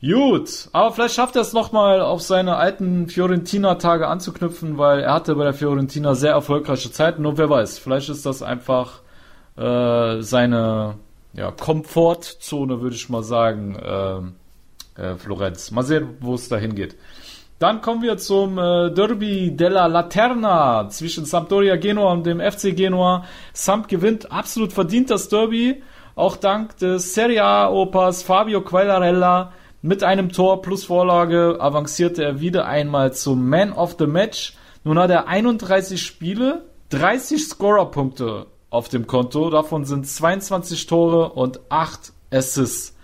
Gut, aber vielleicht schafft er es nochmal auf seine alten Fiorentina-Tage anzuknüpfen, weil er hatte bei der Fiorentina sehr erfolgreiche Zeiten und wer weiß, vielleicht ist das einfach äh, seine ja, Komfortzone, würde ich mal sagen, äh, äh, Florenz. Mal sehen, wo es dahin geht. Dann kommen wir zum äh, Derby della Laterna zwischen Sampdoria Genua und dem FC Genua. Samp gewinnt absolut verdient das Derby, auch dank des Serie A Opas Fabio Quagliarella. Mit einem Tor plus Vorlage avancierte er wieder einmal zum Man of the Match. Nun hat er 31 Spiele, 30 Scorerpunkte auf dem Konto. Davon sind 22 Tore und 8 Assists.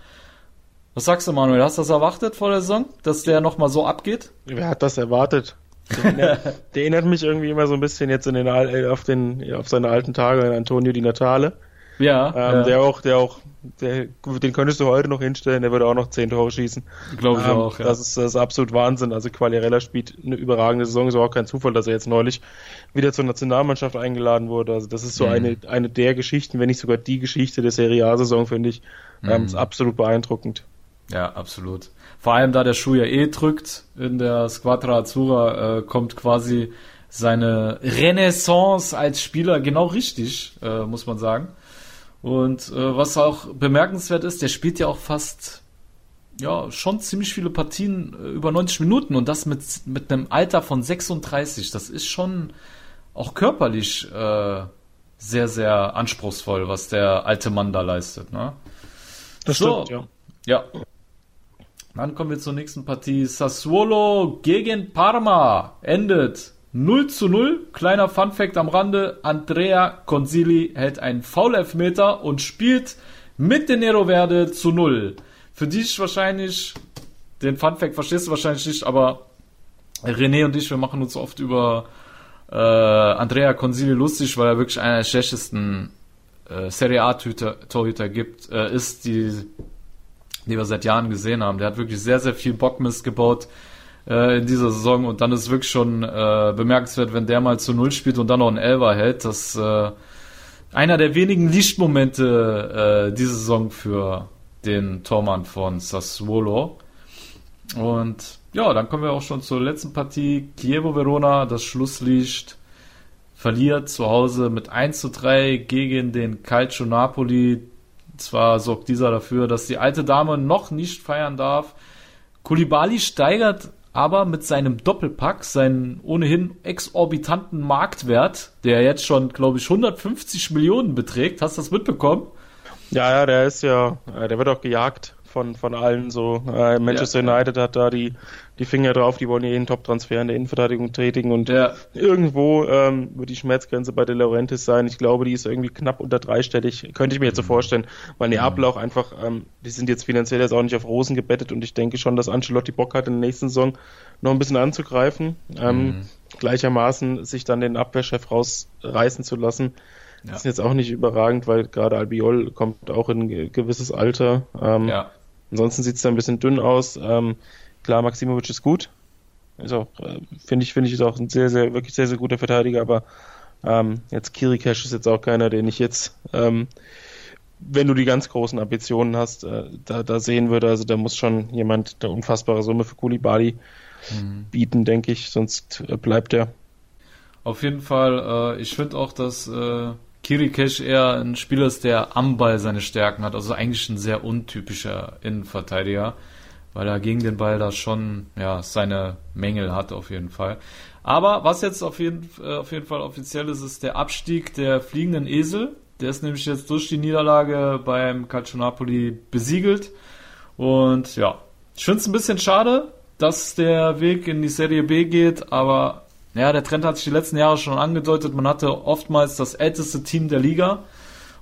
Was sagst du, Manuel? Hast du das erwartet vor der Saison, dass der nochmal so abgeht? Wer hat das erwartet? Der erinnert, der erinnert mich irgendwie immer so ein bisschen jetzt in den, Al- äh, auf, den, auf seine alten Tage an Antonio Di Natale. Ja, Ähm, ja Der auch, der auch, der, den könntest du heute noch hinstellen, der würde auch noch 10 Tore schießen. glaube ich Ähm, auch. Ja. das, ist, das ist absolut Wahnsinn. Also Quagliarella spielt eine überragende Saison. Ist aber auch kein Zufall, dass er jetzt neulich wieder zur Nationalmannschaft eingeladen wurde. Also das ist so Mhm. eine, eine der Geschichten, wenn nicht sogar die Geschichte der Serie A-Saison, finde ich. Ähm, Mhm. ist absolut beeindruckend. Ja, absolut. Vor allem, da der Schuh ja eh drückt in der Squadra Azzurra, äh, kommt quasi seine Renaissance als Spieler genau richtig, äh, muss man sagen. Und äh, was auch bemerkenswert ist, der spielt ja auch fast, ja, schon ziemlich viele Partien äh, über 90 Minuten und das mit, mit einem Alter von 36. Das ist schon auch körperlich äh, sehr, sehr anspruchsvoll, was der alte Mann da leistet. Ne? Das So. stimmt, ja. Ja. Dann kommen wir zur nächsten Partie. Sassuolo gegen Parma endet 0 zu 0. Kleiner Funfact am Rande. Andrea Consili hält einen Foul-Elfmeter und spielt mit den Nero Verde zu 0. Für dich wahrscheinlich, den Funfact verstehst du wahrscheinlich nicht, aber René und ich, wir machen uns oft über äh, Andrea Consigli lustig, weil er wirklich einer der schlechtesten äh, Serie A-Torhüter gibt, äh, ist, die, die wir seit Jahren gesehen haben. Der hat wirklich sehr, sehr viel Bockmist gebaut äh, in dieser Saison und dann ist wirklich schon äh, bemerkenswert, wenn der mal zu Null spielt und dann noch einen Elfer hält. Das äh, einer der wenigen Lichtmomente äh, diese Saison für den Tormann von Sassuolo. Und ja, dann kommen wir auch schon zur letzten Partie. Chievo Verona, das Schlusslicht, verliert zu Hause mit 1 zu 3 gegen den Calcio Napoli. Zwar sorgt dieser dafür, dass die alte Dame noch nicht feiern darf. Kulibali steigert aber mit seinem Doppelpack seinen ohnehin exorbitanten Marktwert, der jetzt schon, glaube ich, 150 Millionen beträgt. Hast du das mitbekommen? Ja, ja, der ist ja, äh, der wird auch gejagt von, von allen so. Äh, Manchester ja. United hat da die, die Finger drauf, die wollen ja jeden Top-Transfer in der Innenverteidigung tätigen und ja. irgendwo ähm, wird die Schmerzgrenze bei De Laurentiis sein. Ich glaube, die ist irgendwie knapp unter dreistellig, könnte ich mir jetzt so mhm. vorstellen, weil Neapel mhm. auch einfach, ähm, die sind jetzt finanziell jetzt auch nicht auf Rosen gebettet und ich denke schon, dass Ancelotti Bock hat, in der nächsten Saison noch ein bisschen anzugreifen. Ähm, mhm. Gleichermaßen sich dann den Abwehrchef rausreißen zu lassen. Ja. Das ist jetzt auch nicht überragend, weil gerade Albiol kommt auch in ein gewisses Alter. Ähm, ja. Ansonsten sieht es da ein bisschen dünn aus. Ähm, klar, Maximovic ist gut. Ist auch, äh, finde ich, finde ich, ist auch ein sehr, sehr, wirklich sehr, sehr guter Verteidiger, aber ähm, jetzt Kirikesh ist jetzt auch keiner, den ich jetzt, ähm, wenn du die ganz großen Ambitionen hast, äh, da, da sehen würde. Also da muss schon jemand eine unfassbare Summe für Kulibali mhm. bieten, denke ich, sonst äh, bleibt er. Auf jeden Fall, äh, ich finde auch, dass äh, Kirikesh eher ein Spieler ist, der am Ball seine Stärken hat. Also eigentlich ein sehr untypischer Innenverteidiger, weil er gegen den Ball da schon ja, seine Mängel hat auf jeden Fall. Aber was jetzt auf jeden, äh, auf jeden Fall offiziell ist, ist der Abstieg der fliegenden Esel. Der ist nämlich jetzt durch die Niederlage beim Calcio Napoli besiegelt. Und ja, ich finde es ein bisschen schade, dass der Weg in die Serie B geht, aber ja, der Trend hat sich die letzten Jahre schon angedeutet. Man hatte oftmals das älteste Team der Liga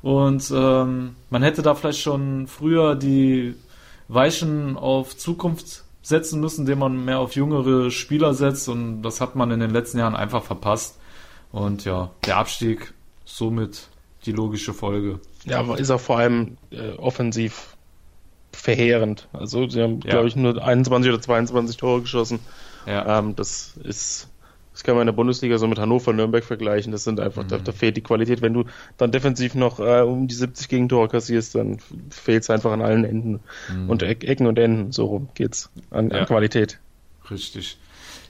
und ähm, man hätte da vielleicht schon früher die Weichen auf Zukunft setzen müssen, indem man mehr auf jüngere Spieler setzt und das hat man in den letzten Jahren einfach verpasst. Und ja, der Abstieg somit die logische Folge. Ja, aber ist auch vor allem äh, offensiv verheerend. Also sie haben, ja. glaube ich, nur 21 oder 22 Tore geschossen. Ja. Ähm, das ist das kann man in der Bundesliga so mit Hannover, Nürnberg vergleichen. Das sind einfach, mhm. da, da, fehlt die Qualität. Wenn du dann defensiv noch äh, um die 70 Gegentore kassierst, dann fehlt es einfach an allen Enden mhm. und Ecken und Enden. So rum geht's an, ja. an Qualität. Richtig.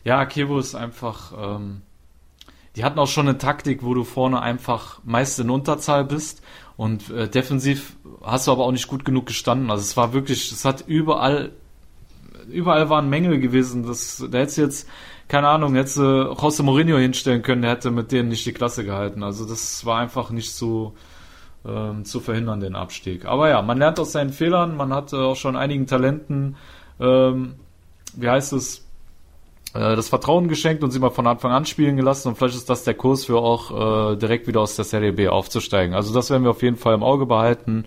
Ja, Kevo ist einfach, ähm, die hatten auch schon eine Taktik, wo du vorne einfach meist in Unterzahl bist und äh, defensiv hast du aber auch nicht gut genug gestanden. Also es war wirklich, es hat überall, überall waren Mängel gewesen. Das, da hättest jetzt keine Ahnung, hätte äh, José Mourinho hinstellen können, der hätte mit denen nicht die Klasse gehalten. Also das war einfach nicht so ähm, zu verhindern, den Abstieg. Aber ja, man lernt aus seinen Fehlern, man hat äh, auch schon einigen Talenten, ähm, wie heißt es, äh, das Vertrauen geschenkt und sie mal von Anfang an spielen gelassen und vielleicht ist das der Kurs für auch äh, direkt wieder aus der Serie B aufzusteigen. Also das werden wir auf jeden Fall im Auge behalten.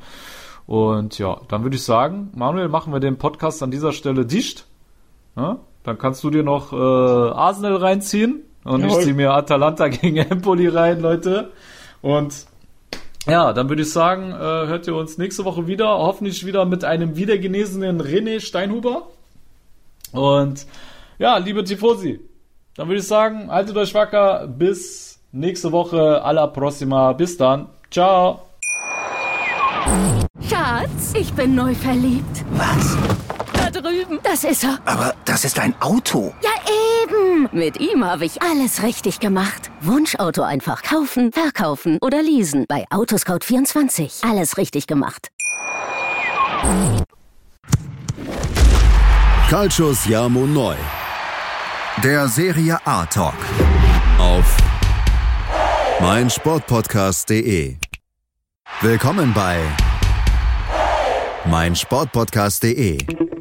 Und ja, dann würde ich sagen, Manuel, machen wir den Podcast an dieser Stelle dicht. Ja? Dann kannst du dir noch äh, Arsenal reinziehen. Und Jawohl. ich ziehe mir Atalanta [LAUGHS] gegen Empoli rein, Leute. Und ja, dann würde ich sagen, äh, hört ihr uns nächste Woche wieder. Hoffentlich wieder mit einem wiedergenesenen René Steinhuber. Und ja, liebe Tifosi, dann würde ich sagen, haltet euch wacker. Bis nächste Woche. Alla prossima. Bis dann. Ciao. Schatz, ich bin neu verliebt. Was? Drüben. Das ist er. Aber das ist ein Auto. Ja, eben. Mit ihm habe ich alles richtig gemacht. Wunschauto einfach kaufen, verkaufen oder leasen. Bei Autoscout24. Alles richtig gemacht. Calcius Jamo Neu. Der Serie A Talk. Auf meinsportpodcast.de. Willkommen bei meinsportpodcast.de.